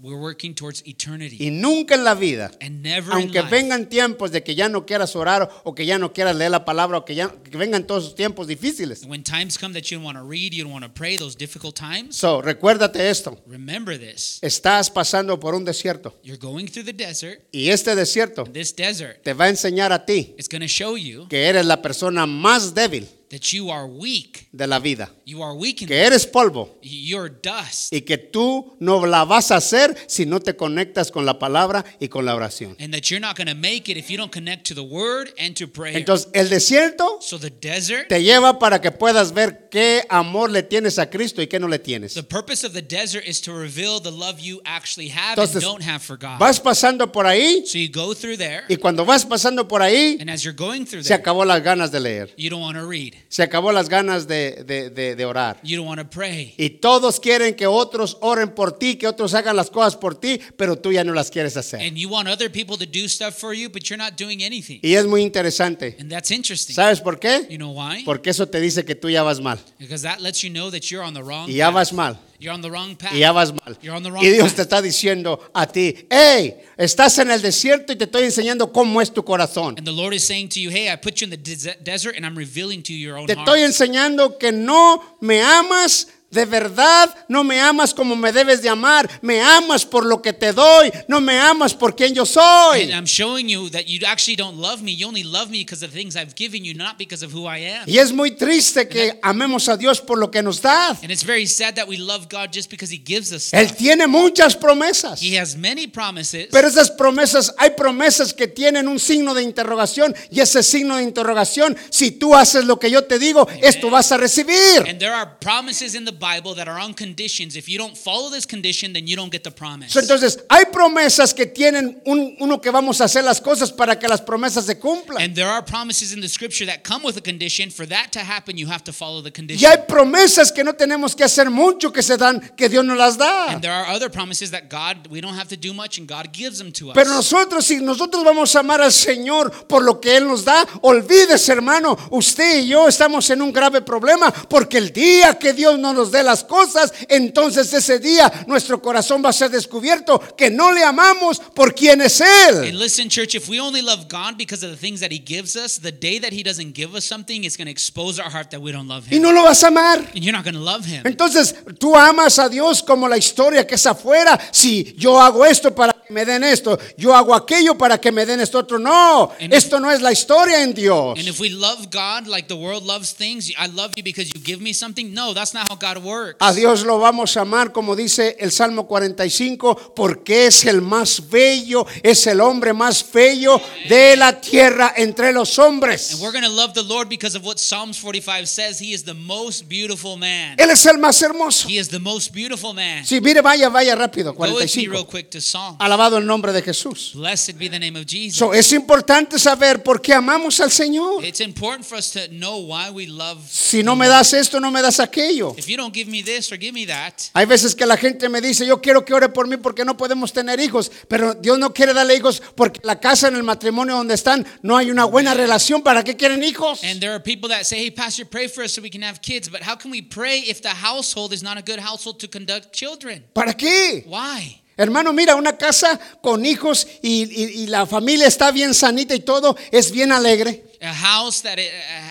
We're working towards eternity. Y nunca en la vida, And never in aunque life, vengan tiempos de que ya no quieras orar o que ya no quieras leer la palabra o que ya que vengan todos esos tiempos difíciles. when times come that you don't want to read, you don't want to pray, those difficult times, So, recuérdate esto. remember this. Estás pasando por un desierto You're going through the desert. y este desierto This desert te va a enseñar a ti is going to show you que eres la persona más débil that you are weak. de la vida, You are weak que eres polvo you're dust. y que tú no la vas a hacer si no te conectas con la palabra y con la oración. And that you're not going to make it if you don't connect to the word and to prayer. Entonces, el desierto so the desert, te lleva para que puedas ver qué amor le tienes a Cristo y qué no le tienes. the purpose of the desert is to reveal the love you actually have Entonces, and don't have for God. Vas pasando por ahí so you go through there, y cuando vas pasando por ahí, and as you're going through se there, acabó las ganas de leer, you don't want to read. Se acabó las ganas de, de- de- de orar. You don't want to pray. Y todos quieren que otros oren por ti, que otros hagan las cosas por ti, pero tú ya no las quieres hacer. And you want other people to do stuff for you, but you're not doing anything. Y es muy interesante. And that's interesting. ¿Sabes por qué? You know why? Porque eso te dice que tú ya vas mal. Because that lets you know that you're on the wrong Y ya path. vas mal. You're on the wrong path. Y ya vas mal. You're on the wrong Y Dios path. te está diciendo a ti, hey, estás en el desierto y te estoy enseñando cómo es tu corazón. And the Lord is saying to you, hey, I put you in the des- desert and I'm revealing to you your own Te heart. estoy enseñando que no me amas de verdad, no me amas como me debes de amar, me amas por lo que te doy, no me amas por quien yo soy. And I'm showing you that you actually don't love me. You only love me because of the things I've given you, not because of who I am. Y es muy triste que amemos a Dios por lo que nos da. And it's very sad that we love God just because He gives us Él stuff. tiene muchas promesas. He has many promises, Pero esas promesas, hay promesas que tienen un signo de interrogación y ese signo de interrogación, si tú haces lo que yo te digo, esto vas a recibir. and there are promises in the Bible that are on conditions. If you don't follow this condition, then you don't get the promise. So, Entonces, hay promesas que tienen un- uno que vamos a hacer las cosas para que las promesas se cumplan. And there are promises in the scripture that come with a condition. For that to happen, you have to follow the Y condition. hay promesas que no tenemos que hacer mucho, que se dan, que Dios nos las da. And there are other promises that God, we don't have to do much and God gives them to us. Pero nosotros, si nosotros vamos a amar al Señor por lo que Él nos da, olvídese, hermano, usted y yo estamos en un grave problema, porque el día que Dios no nos dé las cosas, entonces ese día nuestro corazón va a ser descubierto que no le amamos por quien es And Él. listen, church, if we only love God because of the things that He gives us, the day that He doesn't give us something, it's going to expose our heart that we don't love Y Him. no lo vas a amar. And you're not going to love Him. Entonces, tú amas a Dios como la historia que es afuera. Si yo hago esto para que me den esto, yo hago aquello para que me den esto otro. No, And esto no es la historia en Dios. And if we love God like the world loves things, I love you because you give me something. No, that's not how God works. A Dios lo vamos a amar, como dice el Salmo 45, porque es el más bello, es el hombre más bello de la tierra entre los And hombres. we're going to love the Lord because of what Psalms 45 says. He is the most beautiful man. Él es el más hermoso. He is the most beautiful man. Si mire, vaya, vaya rápido, Go with me real 45. quick to Psalm. Alabado el nombre de Jesús. Blessed be the name of Jesus. So, es importante saber por qué amamos al Señor. It's important for us to know why we love. Si no me das esto, no me das aquello. If you don't give me this or give me that, Hay veces que la gente me dice, yo quiero que ore por mí porque no podemos tener hijos, pero Dios no quiere darle hijos porque la casa en el matrimonio donde están no hay una buena relación. ¿Para qué quieren hijos? and there are people that say, "Hey, Pastor, pray for us so we can have kids." But how can we pray if the household is not a good household to conduct children? ¿Para qué? Why? Hermano, mira, una casa con hijos y, y- y la familia está bien sanita y todo, es bien alegre. A house that uh,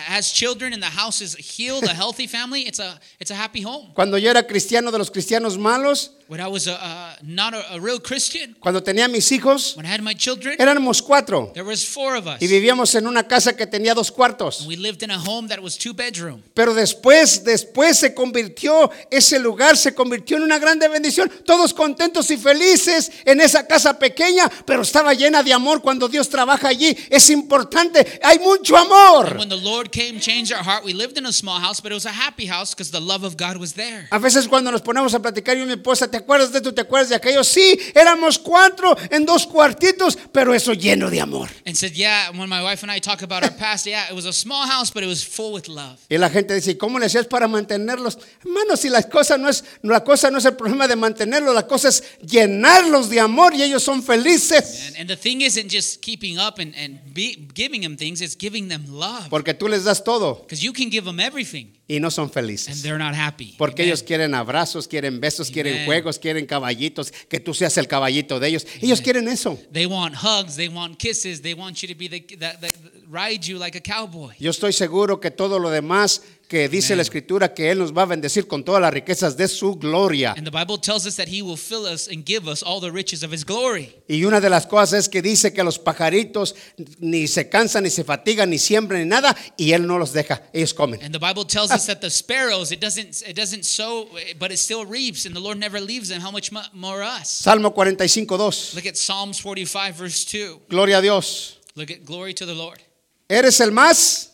has children and the house is healed, a healthy family, it's a it's a happy home. Cuando yo era cristiano de los cristianos malos, When I was a, uh, not a, a real Christian, cuando tenía mis hijos, when I had my children, éramos cuatro there was four of us. y vivíamos en una casa que tenía dos cuartos. We lived in a home that was two bedroom. Pero después, después se convirtió, ese lugar se convirtió en una grande bendición. Todos contentos y felices en esa casa pequeña, pero estaba llena de amor cuando Dios trabaja allí. Es importante, hay mucho amor. When the Lord came, changed our heart. We lived in a small house, but it was a happy house because the love of God was there. A veces cuando nos ponemos a platicar yo y mi esposa, ¿te acuerdas de esto? ¿Te acuerdas de aquello? Sí, éramos cuatro en dos cuartitos, pero eso lleno de amor. And said, yeah. When my wife and I talk about our past, yeah, it was a small house, but it was full with love. Y la gente dice, ¿y cómo le hacías para mantenerlos? Hermano, si la cosa no es, la cosa no es el problema de mantenerlos, la cosa es llenarlos de amor y ellos son felices. And, and the thing isn't just keeping up and, and be, giving them things, it's giving them love. Porque tú les das todo. Because you can give them everything. Y no son and felices. they're not happy. Porque Amen. ellos quieren abrazos, quieren besos, quieren Amen. juegos, quieren caballitos, que tú seas el caballito de ellos. Ellos quieren eso. They want hugs, they want kisses, they want you to be the that, that ride you like a cowboy. Yo estoy seguro que todo lo demás que dice Amen. la escritura, que Él nos va a bendecir con todas las riquezas de su gloria. And the Bible tells us that he will fill us and give us all the riches of his glory. Y una de las cosas es que dice que los pajaritos ni se cansan, ni se fatigan, ni siembran, ni nada, y Él no los deja, ellos comen. And the Bible tells us that the sparrows, it doesn't it doesn't sow, but it still reaps, and the Lord never leaves them. How much mo- more us? Salmo 45, 2. Look at Psalms 45, verse 2. Gloria a Dios. Look at glory to the Lord. Eres el más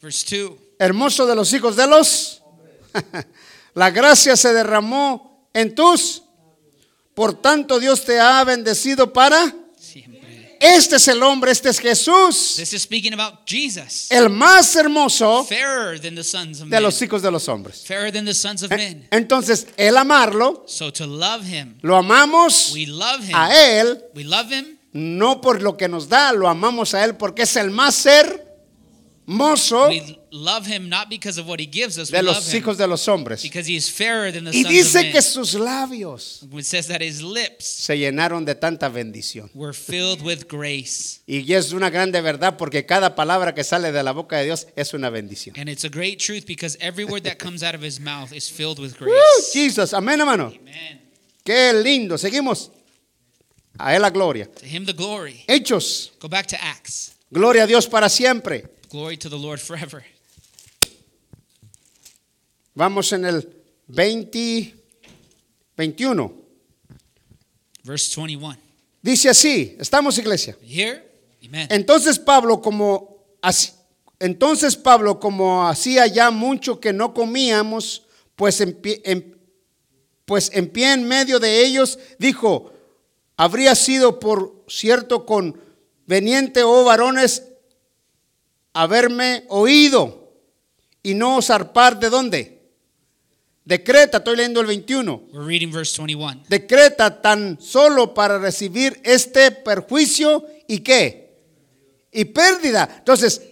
Verse 2. Hermoso de los hijos de los. <laughs> La gracia se derramó en tus. Por tanto, Dios te ha bendecido para. Siempre. Este es el hombre, este es Jesús, This is speaking about Jesus. el más hermoso Fairer than the sons of de men. los hijos de los hombres. Fairer than the sons of men. Entonces, el amarlo, So to love him, lo amamos we love him. a Él, We love him no por lo que nos da, lo amamos a Él porque es el más We love him not because of what he gives us. de we love los him hijos de los hombres. because he is fairer than the Y sons of dice men. que sus labios It says that his lips se llenaron de tanta bendición. were filled with grace. Y es una grande verdad porque cada palabra que sale de la boca de Dios es una bendición. And it's a great truth because every word that comes out of his mouth is filled with <laughs> Woo, grace. Jesus, amén, hermano. Amen. Qué lindo. Seguimos. A Él la gloria. To him the glory. Hechos. Go back to Acts. Gloria a Dios para siempre. Glory to the Lord forever. Vamos en el 20, 21. Verse 21. Dice así, estamos iglesia. Here? Amen. Entonces Pablo como así- entonces Pablo como hacía ya mucho que no comíamos, pues en pie, en- pues en pie en medio de ellos dijo, habría sido por cierto conveniente, oh varones, haberme oído y no zarpar de dónde? De Creta, estoy leyendo el 21 We're reading verse 21. decreta tan solo para recibir este perjuicio y qué? Y pérdida. Entonces,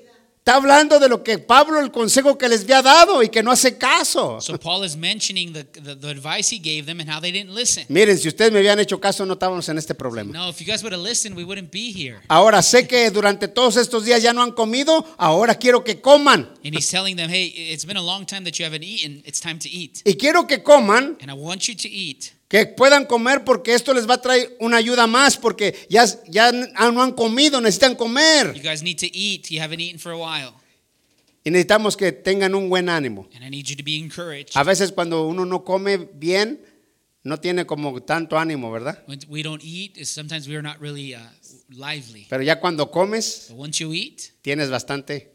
está hablando de lo que Pablo, el consejo que les había dado y que no hace caso. So Paul is mentioning the, the, the advice he gave them and how they didn't listen. Miren, si ustedes me habían hecho caso, no estábamos en este problema. No, if you guys would have listened, we wouldn't be here. Ahora sé que durante todos estos días ya no han comido, ahora quiero que coman. And he's telling them, hey, it's been a long time that you haven't eaten. It's time to eat. Y quiero que coman, And I want you to eat. Que puedan comer porque esto les va a traer una ayuda más porque ya, ya no han comido, necesitan comer. You guys need to eat. You haven't eaten for a while. Y necesitamos que tengan un buen ánimo. And I need you to be encouraged. A veces cuando uno no come bien, no tiene como tanto ánimo, ¿verdad? When we don't eat, sometimes we are not really uh, lively. Pero ya cuando comes, But once you eat, tienes bastante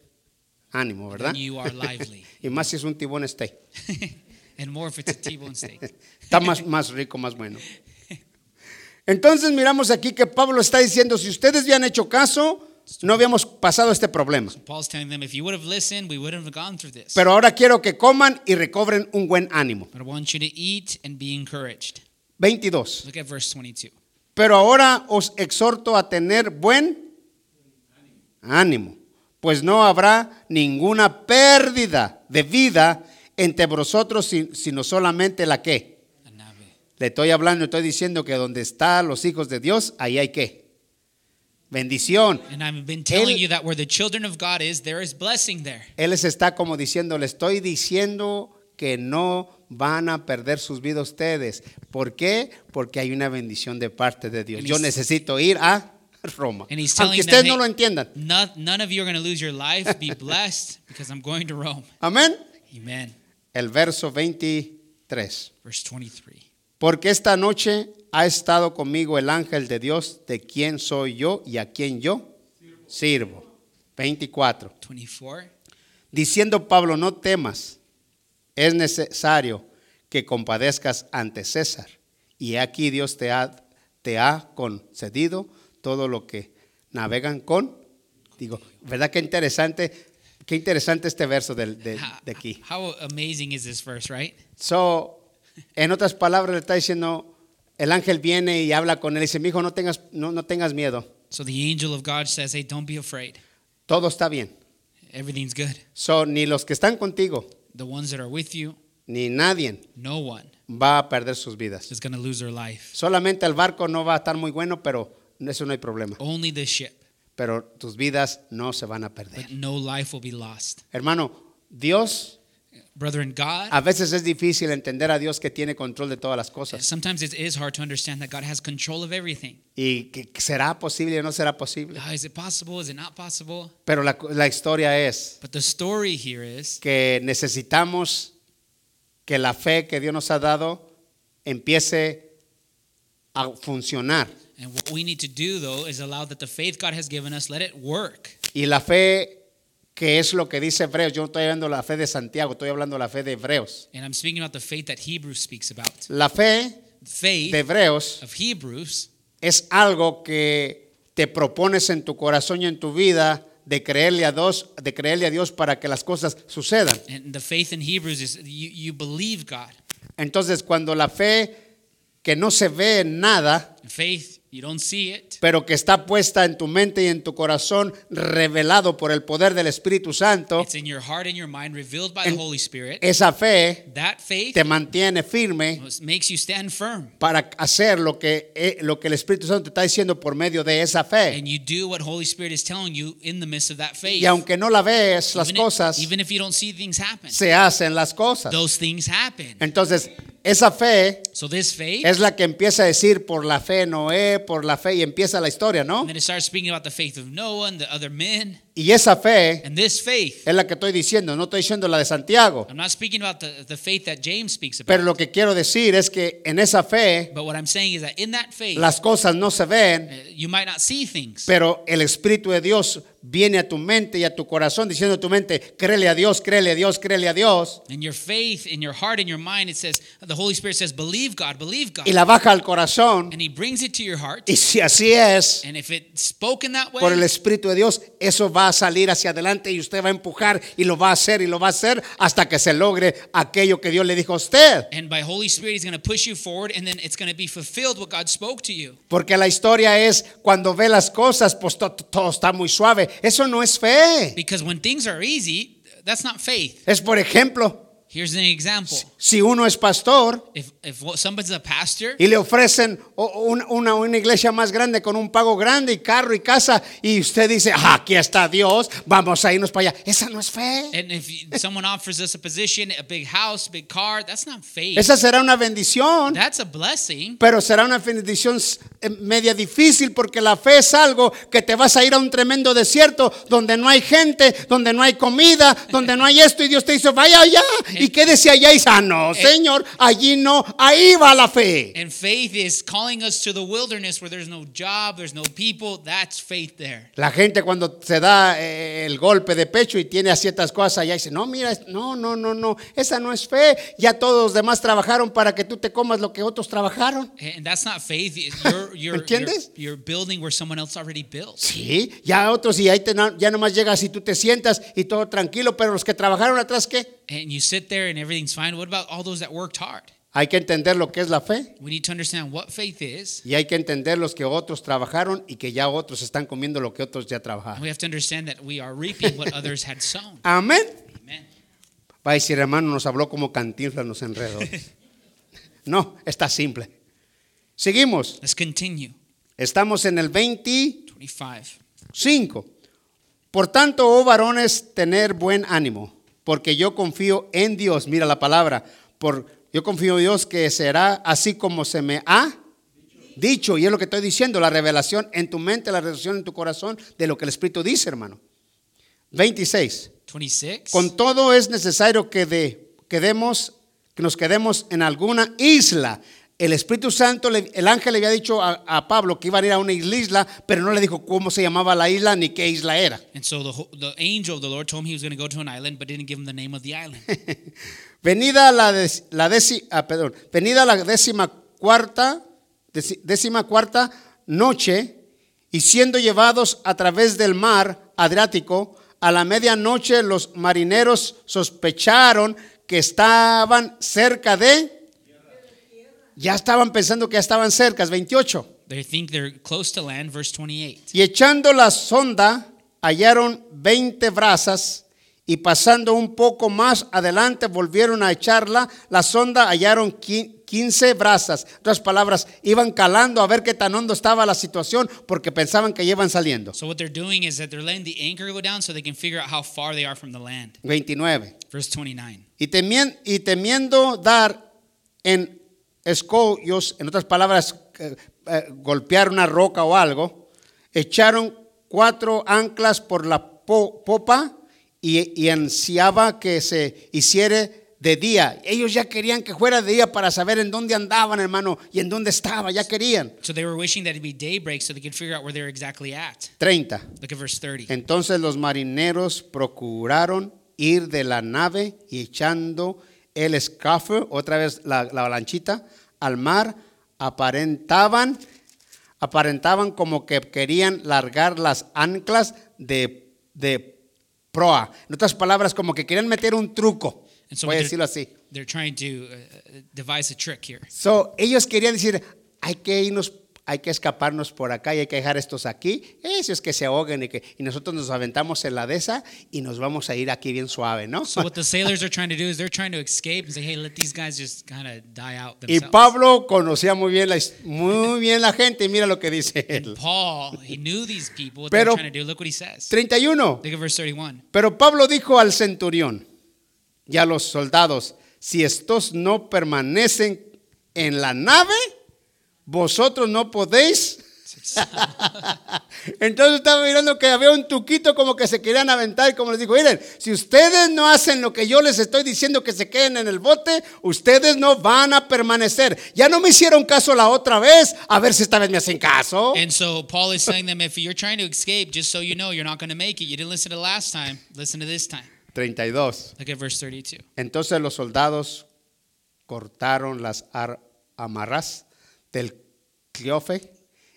ánimo, ¿verdad? then you are lively. <laughs> Y más si es un tibón steak. <laughs> and more if it's a T-bone steak. <laughs> Está más, más rico, más bueno. Entonces miramos aquí que Pablo está diciendo, si ustedes habían hecho caso, no habíamos pasado este problema. Pero ahora quiero que coman y recobren un buen ánimo. But I want you to eat and be encouraged. 22. Look at verse 22. Pero ahora os exhorto a tener buen ánimo, pues no habrá ninguna pérdida de vida entre vosotros, si- sino solamente la que. Le estoy hablando, estoy diciendo que donde están los hijos de Dios, ahí hay que. Bendición. And I've been telling Él- you that where the children of God is, there is blessing there. Él les está como diciendo, le estoy diciendo que no van a perder sus vidas ustedes. ¿Por qué? Porque hay una bendición de parte de Dios. And Yo necesito ir a Roma. And he's Aunque them, ustedes no "Hey, lo entiendan. None, none of you are going to lose your life. Be <laughs> blessed because I'm going to Rome. Amén. Amen. El verso 23. Verse 23. Porque esta noche ha estado conmigo el ángel de Dios, de quien soy yo y a quien yo sirvo. 24. 24. Diciendo Pablo, no temas, es necesario que compadezcas ante César. Y aquí Dios te ha, te ha concedido todo lo que navegan con. Digo, ¿verdad qué interesante? Qué interesante este verso de, de aquí. how amazing is this verse, right? So, en otras palabras, le está diciendo, el ángel viene y habla con él y dice, mi hijo, no tengas, no, no tengas miedo, So the angel of God says, hey, don't be afraid. todo está bien. Everything's good. So, ni los que están contigo, the ones that are with you, ni nadie no one va a perder sus vidas. is going to lose their life. Solamente el barco no va a estar muy bueno, pero eso no hay problema. Only the ship, Pero tus vidas no se van a perder. but no life will be lost. Hermano, Dios, Brethren, God, a veces es difícil entender a Dios que tiene control de todas las cosas. sometimes it is hard to understand that God has control of everything. Y que será posible o no será posible. Ah, Is it possible? Is it not possible? Pero la, la historia es But the story here is que necesitamos que la fe que Dios nos ha dado empiece a funcionar. And what we need to do, though, is allow that the faith God has given us, let it work. Y la fe, que es lo que dice Hebreos, yo no estoy hablando de la fe de Santiago, estoy hablando de la fe de Hebreos. And I'm speaking about the faith that Hebrews speaks about. La fe Faith de Hebreos of Hebrews es algo que te propones en tu corazón y en tu vida de creerle a Dios, de creerle a Dios para que las cosas sucedan. and the faith in Hebrews is you, you believe God. Entonces, cuando la fe que no se ve en nada, Faith, you don't see it, pero que está puesta en tu mente y en tu corazón, revelado por el poder del Espíritu Santo, it's in your heart and your mind, revealed by the Holy Spirit. esa fe That faith te mantiene firme makes you stand firm. para hacer lo que, eh, lo que el Espíritu Santo te está diciendo por medio de esa fe. And you do what Holy Spirit is telling you in the midst of that faith. Y aunque no la ves, las even, if, cosas even if you don't see things happen, se hacen las cosas. those things happen. Entonces, esa fe So this faith, es la que empieza a decir por la fe Noé, por la fe y empieza la historia, ¿no? and then it starts speaking about the faith of Noah and the other men. Y esa fe And this faith, es la que estoy diciendo, no estoy diciendo la de Santiago. I'm not speaking about the, the faith that James speaks about. Pero lo que quiero decir es que en esa fe but what I'm saying is that in that faith, las cosas no se ven, uh, you might not see things. pero el Espíritu de Dios viene a tu mente y a tu corazón diciendo a tu mente, créele a Dios, créele a Dios, créele a Dios. In your faith, in your heart, in your mind, it says, the Holy Spirit says, believe God, believe God. Y la baja al corazón. And He brings it to your heart. Y si así es, And if it's spoken that way, por el Espíritu de Dios, eso va a salir hacia adelante y usted va a empujar y lo va a hacer y lo va a hacer hasta que se logre aquello que Dios le dijo a usted. and by Holy Spirit, He's going to push you forward, and then it's going to be fulfilled what God spoke to you. Porque la historia es cuando ve las cosas, pues to- to- todo está muy suave. Eso no es fe. Because when things are easy, that's not faith. Es por ejemplo, Here's an example. si uno es pastor If, if somebody's a pastor y le ofrecen o- o un- una, una iglesia más grande con un pago grande y carro y casa y usted dice, "Ah, aquí está Dios, vamos a irnos para allá. Esa no es fe. and if someone offers us a position, a big house, big car, that's not faith. Esa será una bendición. That's a blessing. Pero será una bendición eh, media difícil porque la fe es algo que te vas a ir a un tremendo desierto donde no hay gente, donde no hay comida, donde no hay esto y Dios te dice, vaya allá y quédese allá y dice, ah, no, Señor, allí no, ahí va la fe. And faith is calling us to the wilderness where there's no job, there's no people. That's faith there. La gente cuando se da eh, el golpe de pecho y tiene a ciertas cosas allá dice, no, mira, no, no, no, no, esa no es fe. Ya todos los demás trabajaron para que tú te comas lo que otros trabajaron. And that's not faith. You're, you're, <laughs> you're, ¿Entiendes? you're building where someone else already built. Sí, ya otros y ahí te- ya nomás llegas y tú te sientas y todo tranquilo, pero los que trabajaron atrás, ¿qué? And you sit there and everything's fine. What about all those that worked hard? Hay que entender lo que es la fe We need to understand what faith is. y hay que entender los que otros trabajaron y que ya otros están comiendo lo que otros ya trabajaron. we have to understand that we are reaping what others had sown. <laughs> Amén. Amen. Va a decir, hermano, nos habló como cantinflas, nos enredó. <laughs> No, está simple. Seguimos. Let's continue. Estamos en el 25. 25. Por tanto, oh varones, tener buen ánimo, porque yo confío en Dios. Mira la palabra. Por, yo confío en Dios que será así como se me ha dicho. Y es lo que estoy diciendo, la revelación en tu mente, la revelación en tu corazón de lo que el Espíritu dice, hermano. 26. 26. Con todo es necesario que, de, quedemos, que nos quedemos en alguna isla. El Espíritu Santo, el ángel le había dicho a, a Pablo que iba a ir a una isla, pero no le dijo cómo se llamaba la isla ni qué isla era. <laughs> And so the, ho- the angel of the Lord told him he was going to go to an island, but didn't give him the name of the island. <laughs> Venida la, des- la déci- ah, perdón, venida la décima cuarta, deci- décima cuarta noche, y siendo llevados a través del mar Adriático, a la medianoche los marineros sospecharon que estaban cerca de, ya estaban pensando que ya estaban cerca, 28. they think they're close to land, verse 28. Y echando la sonda, hallaron 20 brazas Y pasando un poco más adelante, volvieron a echarla. La sonda hallaron qui- 15 brazas. En otras palabras, iban calando a ver qué tan hondo estaba la situación porque pensaban que ya iban saliendo. So what they're doing is that they're letting the anchor go down so they can figure out how far they are from the land. 29. Verse 29. Y, temien- y temiendo dar en escollos, en otras palabras, eh, eh, golpear una roca o algo, echaron cuatro anclas por la po- popa y, y ansiaba que se hiciere de día. Ellos ya querían que fuera de día para saber en dónde andaban, hermano, y en dónde estaba, ya querían. So they were wishing that it'd be daybreak so they could figure out where they're exactly at. 30. Look at verse 30. Entonces los marineros procuraron ir de la nave y echando el escafe, otra vez la, la lanchita, al mar, aparentaban, aparentaban como que querían largar las anclas de, de proa. En otras palabras, como que querían meter un truco. So Voy a decirlo así. They're trying to uh, devise a trick here. So, ellos querían decir, hay que irnos, hay que escaparnos por acá y hay que dejar estos aquí. Eso es que se ahoguen y, que, y nosotros nos aventamos en la de esa y nos vamos a ir aquí bien suave, ¿no? So what the sailors are trying to do is they're trying to escape and say, hey, let these guys just kind of die out Y. Pablo conocía muy bien la, his- muy bien la gente y mira lo que dice él. Paul, he knew these people, what Pero- trying to do. Look what he says. 31. Look at verse 31. Pero Pablo dijo al centurión y a los soldados, si estos no permanecen en la nave, vosotros no podéis. <laughs> Entonces estaba mirando que había un tuquito como que se querían aventar y como les dijo, miren, si ustedes no hacen lo que yo les estoy diciendo que se queden en el bote, ustedes no van a permanecer. Ya no me hicieron caso la otra vez, a ver si esta vez me hacen caso. And so Paul is telling them, if you're trying to escape, just so you know, you're not going to make it. You didn't listen to last time. Listen to this time. 32. Look at verse 32. Entonces los soldados cortaron las ar- amarras del cliofe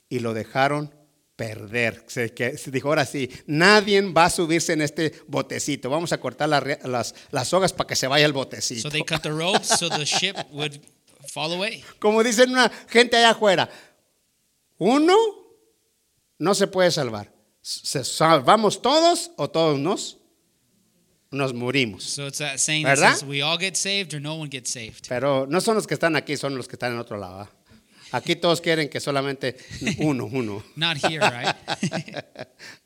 y lo dejaron perder. Se, que- se dijo, ahora sí, nadie va a subirse en este botecito. Vamos a cortar las re- las, las sogas para que se vaya el botecito. So they cut the ropes so the ship would fall away. Como dicen una gente allá afuera, uno no se puede salvar. ¿Se salvamos todos o todos nos, nos morimos? So it's that saying that ¿Verdad? says we all get saved or no one gets saved. Pero no son los que están aquí, son los que están en otro lado. ¿ah? Aquí todos quieren que solamente uno, uno. <laughs> Not here, right?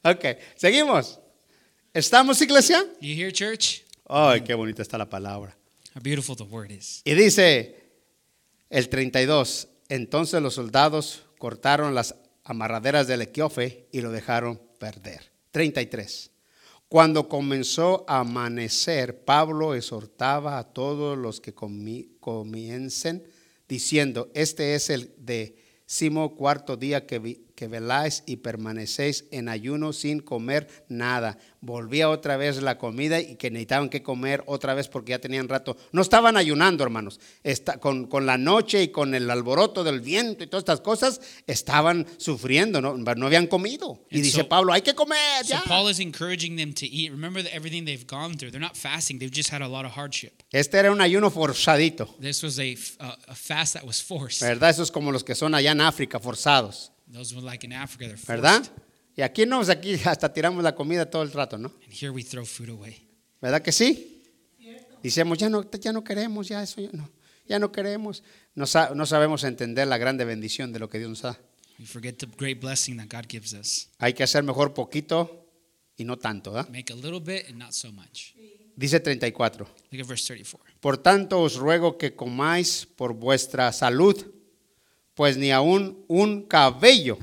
<laughs> ok, seguimos. ¿Estamos, iglesia? you hear, church? Ay, qué bonita está la palabra. How beautiful the word is. Y dice el 32, entonces los soldados cortaron las amarraderas del equiofe y lo dejaron perder. 33. Cuando comenzó a amanecer, Pablo exhortaba a todos los que comi- comiencen diciendo, este es el décimo cuarto día que, vi- que veláis y permanecéis en ayuno sin comer nada. Volvía otra vez la comida y que necesitaban que comer otra vez porque ya tenían rato. No estaban ayunando, hermanos. Está, con, con la noche y con el alboroto del viento y todas estas cosas, estaban sufriendo, no, no habían comido. Y And dice so- Pablo, hay que comer. So ya". Paul is encouraging them to eat. Remember that everything they've gone through. They're not fasting. They've just had a lot of hardship. Este era un ayuno forzadito. This was a, f- a- a fast that was forced. ¿Verdad? Esos como los que son allá en África, forzados. Those were like in Africa, they're forced. ¿Verdad? Y aquí no, aquí hasta tiramos la comida todo el rato, ¿no? And here we throw food away. ¿Verdad que sí? Decimos, ya no, ya no queremos, ya eso, ya no, ya no queremos. No, sa- no sabemos entender la grande bendición de lo que Dios nos da. We forget the great blessing that God gives us. Hay que hacer mejor poquito y no tanto, ¿verdad? Make a little bit and not so much. Dice 34. Look at verse 34. Por tanto os ruego que comáis por vuestra salud, pues ni aun un cabello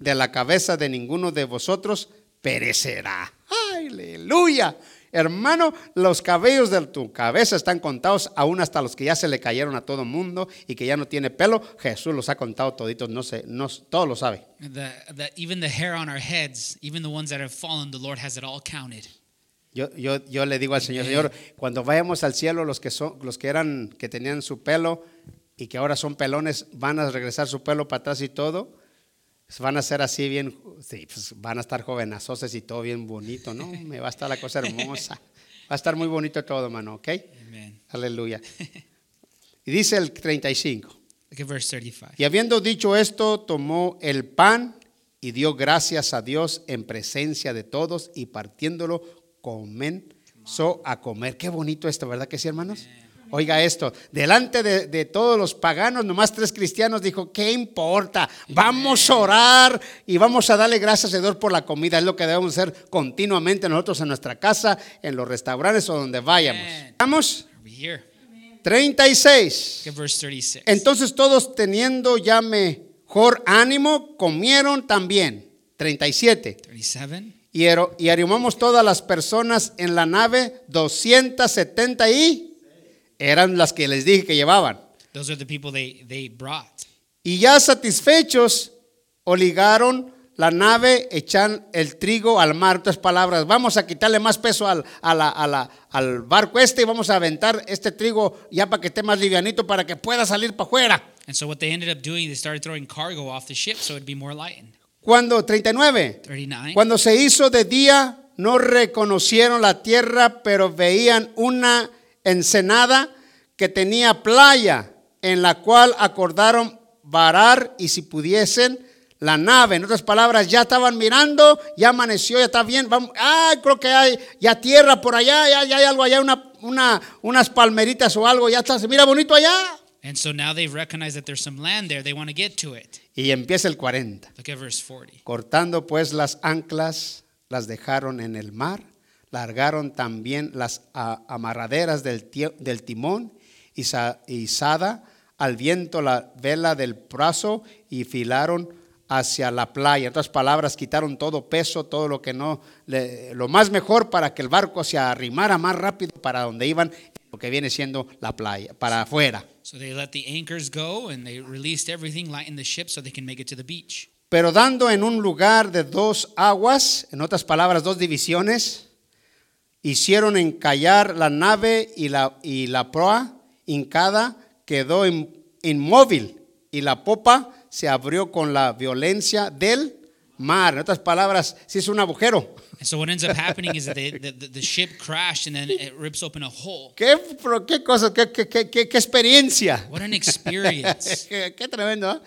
de la cabeza de ninguno de vosotros perecerá. Aleluya. Hermano, los cabellos de tu cabeza están contados, aún hasta los que ya se le cayeron a todo mundo y que ya no tiene pelo. Jesús los ha contado toditos, no sé, no, todo lo sabe. The, the, even the hair on our heads, even the ones that have fallen, the Lord has it all counted. Yo, yo, yo le digo al Señor, Señor, cuando vayamos al cielo, los que son, los que eran, que tenían su pelo y que ahora son pelones, van a regresar su pelo para atrás y todo. Van a ser así bien, sí, pues van a estar jovenazoses y todo bien bonito, ¿no? Me va a estar la cosa hermosa. Va a estar muy bonito todo, hermano, ¿ok? Amen. Aleluya. Y dice el 35. Look at verse 35. Y habiendo dicho esto, tomó el pan y dio gracias a Dios en presencia de todos y partiéndolo, comen, So, a comer. Qué bonito esto, ¿verdad que sí, hermanos? Oiga esto, delante de, de todos los paganos, nomás tres cristianos dijo, ¿qué importa? Vamos a orar y vamos a darle gracias a Dios por la comida. Es lo que debemos hacer continuamente nosotros en nuestra casa, en los restaurantes o donde vayamos. Vamos, Are we here? 36. Look at verse 36. Entonces todos teniendo ya mejor ánimo, comieron también. 37. 37. Y, y arrimamos todas las personas en la nave, 270 y eran las que les dije que llevaban. Those are the people they, they brought. Y ya satisfechos, oligaron la nave, echan el trigo al mar. Otras palabras, vamos a quitarle más peso al, a la- a la- al barco este y vamos a aventar este trigo ya para que esté más livianito para que pueda salir para afuera. And so what they ended up doing, they started throwing cargo off the ship so it'd be more lightened. Cuando, 39, 39. cuando se hizo de día, no reconocieron la tierra, pero veían una ensenada que tenía playa, en la cual acordaron varar y si pudiesen la nave. En otras palabras, ya estaban mirando, ya amaneció, ya está bien. Vamos, ah, creo que hay ya tierra por allá, ya, ya hay algo allá, una, una, unas palmeritas o algo, ya está, se mira bonito allá. And so now they've recognized that there's some land there. They want to get to it. Y empieza el 40. Look at verse 40. Cortando pues las anclas, las dejaron en el mar, largaron también las a- amarraderas del, del timón, y sa- izada al viento la vela del brazo y filaron hacia la playa. En otras palabras, quitaron todo peso, todo lo que no, le- lo más mejor para que el barco se arrimara más rápido para donde iban, lo que viene siendo la playa, para afuera. So they let the anchors go and they released everything, lightened the ship so they can make it to the beach. Pero dando en un lugar de dos aguas, en otras palabras, dos divisiones, hicieron encallar la nave y la, y la proa hincada quedó in- inmóvil y la popa se abrió con la violencia del mar. En otras palabras, si es un agujero. And so what ends up happening is that they, the, the, the ship crashed and then it rips open a hole. <laughs> ¿Qué, pero qué cosa, qué, qué- qué- qué- experiencia? What an experience. <laughs> qué, qué tremendo. ¿eh?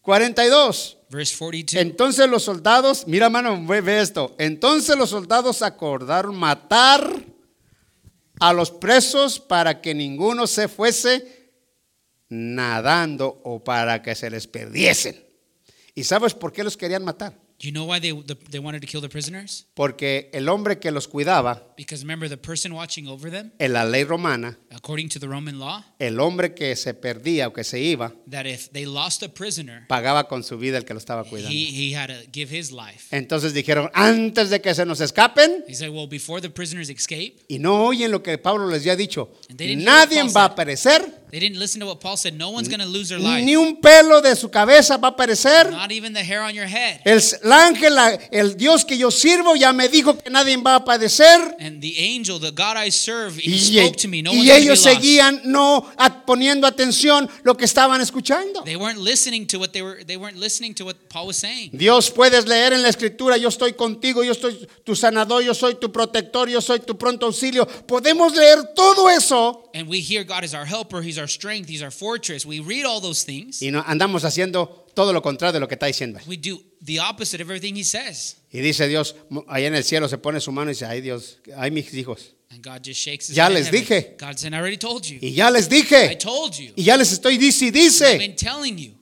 42. Verse 42. Entonces los soldados, mira mano, ve, ve esto. Entonces los soldados acordaron matar a los presos para que ninguno se fuese nadando o para que se les perdiesen. ¿Y sabes por qué los querían matar? You know why they, the, they wanted to kill the prisoners? Porque el hombre que los cuidaba Because remember, the person watching over them, en la ley romana, according to the Roman law, el hombre que se perdía o que se iba, that if they lost a prisoner, pagaba con su vida el que lo estaba cuidando. he, he had to give his life. Entonces dijeron, antes de que se nos escapen, He said, well, before the prisoners escape, y no oyen lo que Pablo les había dicho, And they didn't hear nadie what Paul va a said. perecer, they didn't listen to what Paul said. No one's going to lose their life. ni un pelo de su cabeza va a perecer. Not even the hair on your head. El, el ángel, el Dios que yo sirvo, ya me dijo que nadie va a padecer. And the angel, the God I serve, he Y, spoke to me. No y ellos seguían no poniendo atención lo que estaban escuchando. They weren't listening to what they were. They weren't listening to what Paul was saying. Dios puedes leer en la escritura, yo estoy contigo, yo estoy tu sanador, yo soy tu protector, yo soy tu pronto auxilio. Podemos leer todo eso And we hear God is our helper. He's our strength. He's our fortress. We read all those things. y no, andamos haciendo todo lo contrario de lo que está diciendo. We do the opposite of everything He says. Y dice Dios, allá en el cielo se pone su mano y dice, ay Dios, ay mis hijos. And God just shakes His Ya les dije. God said, "I already told you. Y ya les I dije, told you. y ya les estoy dice y I've dice. been telling you,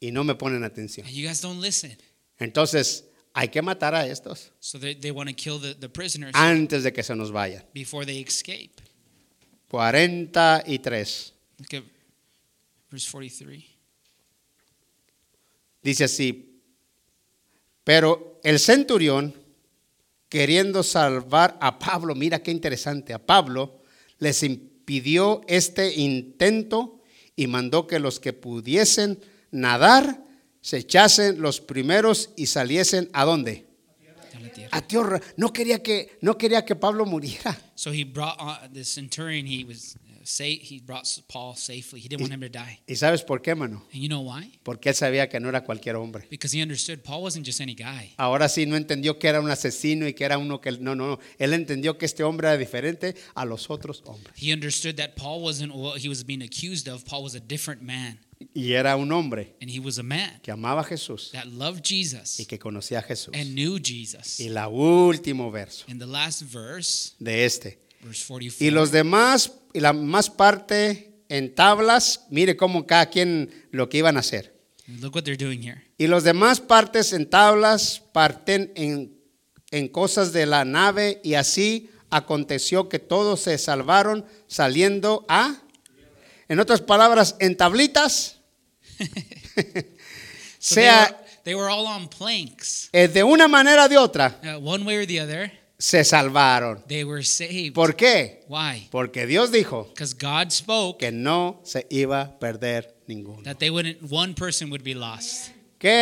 Y no me ponen atención. and you guys don't listen." Entonces, hay que matar a estos So they, they want to kill the, the prisoners antes de que se nos vayan. before they escape. 43. Look at verse 43. Dice así, pero el centurión, queriendo salvar a Pablo, mira qué interesante, a Pablo, les impidió este intento y mandó que los que pudiesen nadar se echasen los primeros y saliesen a dónde? A la tierra. A tierra. No quería que, no quería que Pablo muriera. So he brought uh, the centurion. He was uh, sa- He brought Paul safely. He didn't want him to die. ¿Y sabes por qué, mano? And you know why? Porque él sabía que no era cualquier hombre. Because he understood Paul wasn't just any guy. Ahora sí no entendió que era un asesino y que era uno que no, no, no. Él entendió que este hombre era diferente a los otros hombres. He understood that Paul wasn't what he was being accused of. Paul was a different man, Y era un hombre and he was a man que amaba a Jesús that loved Jesus y que conocía a Jesús. and knew Jesus. Y la último verso the last verse, de este. verse 44. Y los demás, y la más parte en tablas, mire cómo cada quien lo que iban a hacer. Look what they're doing here. Y los demás partes en tablas parten en, en cosas de la nave y así aconteció que todos se salvaron saliendo a, en otras palabras, en tablitas. <laughs> So they, sea were, they were all on planks. eh, de una manera o de otra, Uh, one way or the other, se salvaron. they were saved. ¿Por qué? Why? Porque Dios dijo God spoke que no se iba a perder ninguno. that they wouldn't. One person would be lost. ¿Qué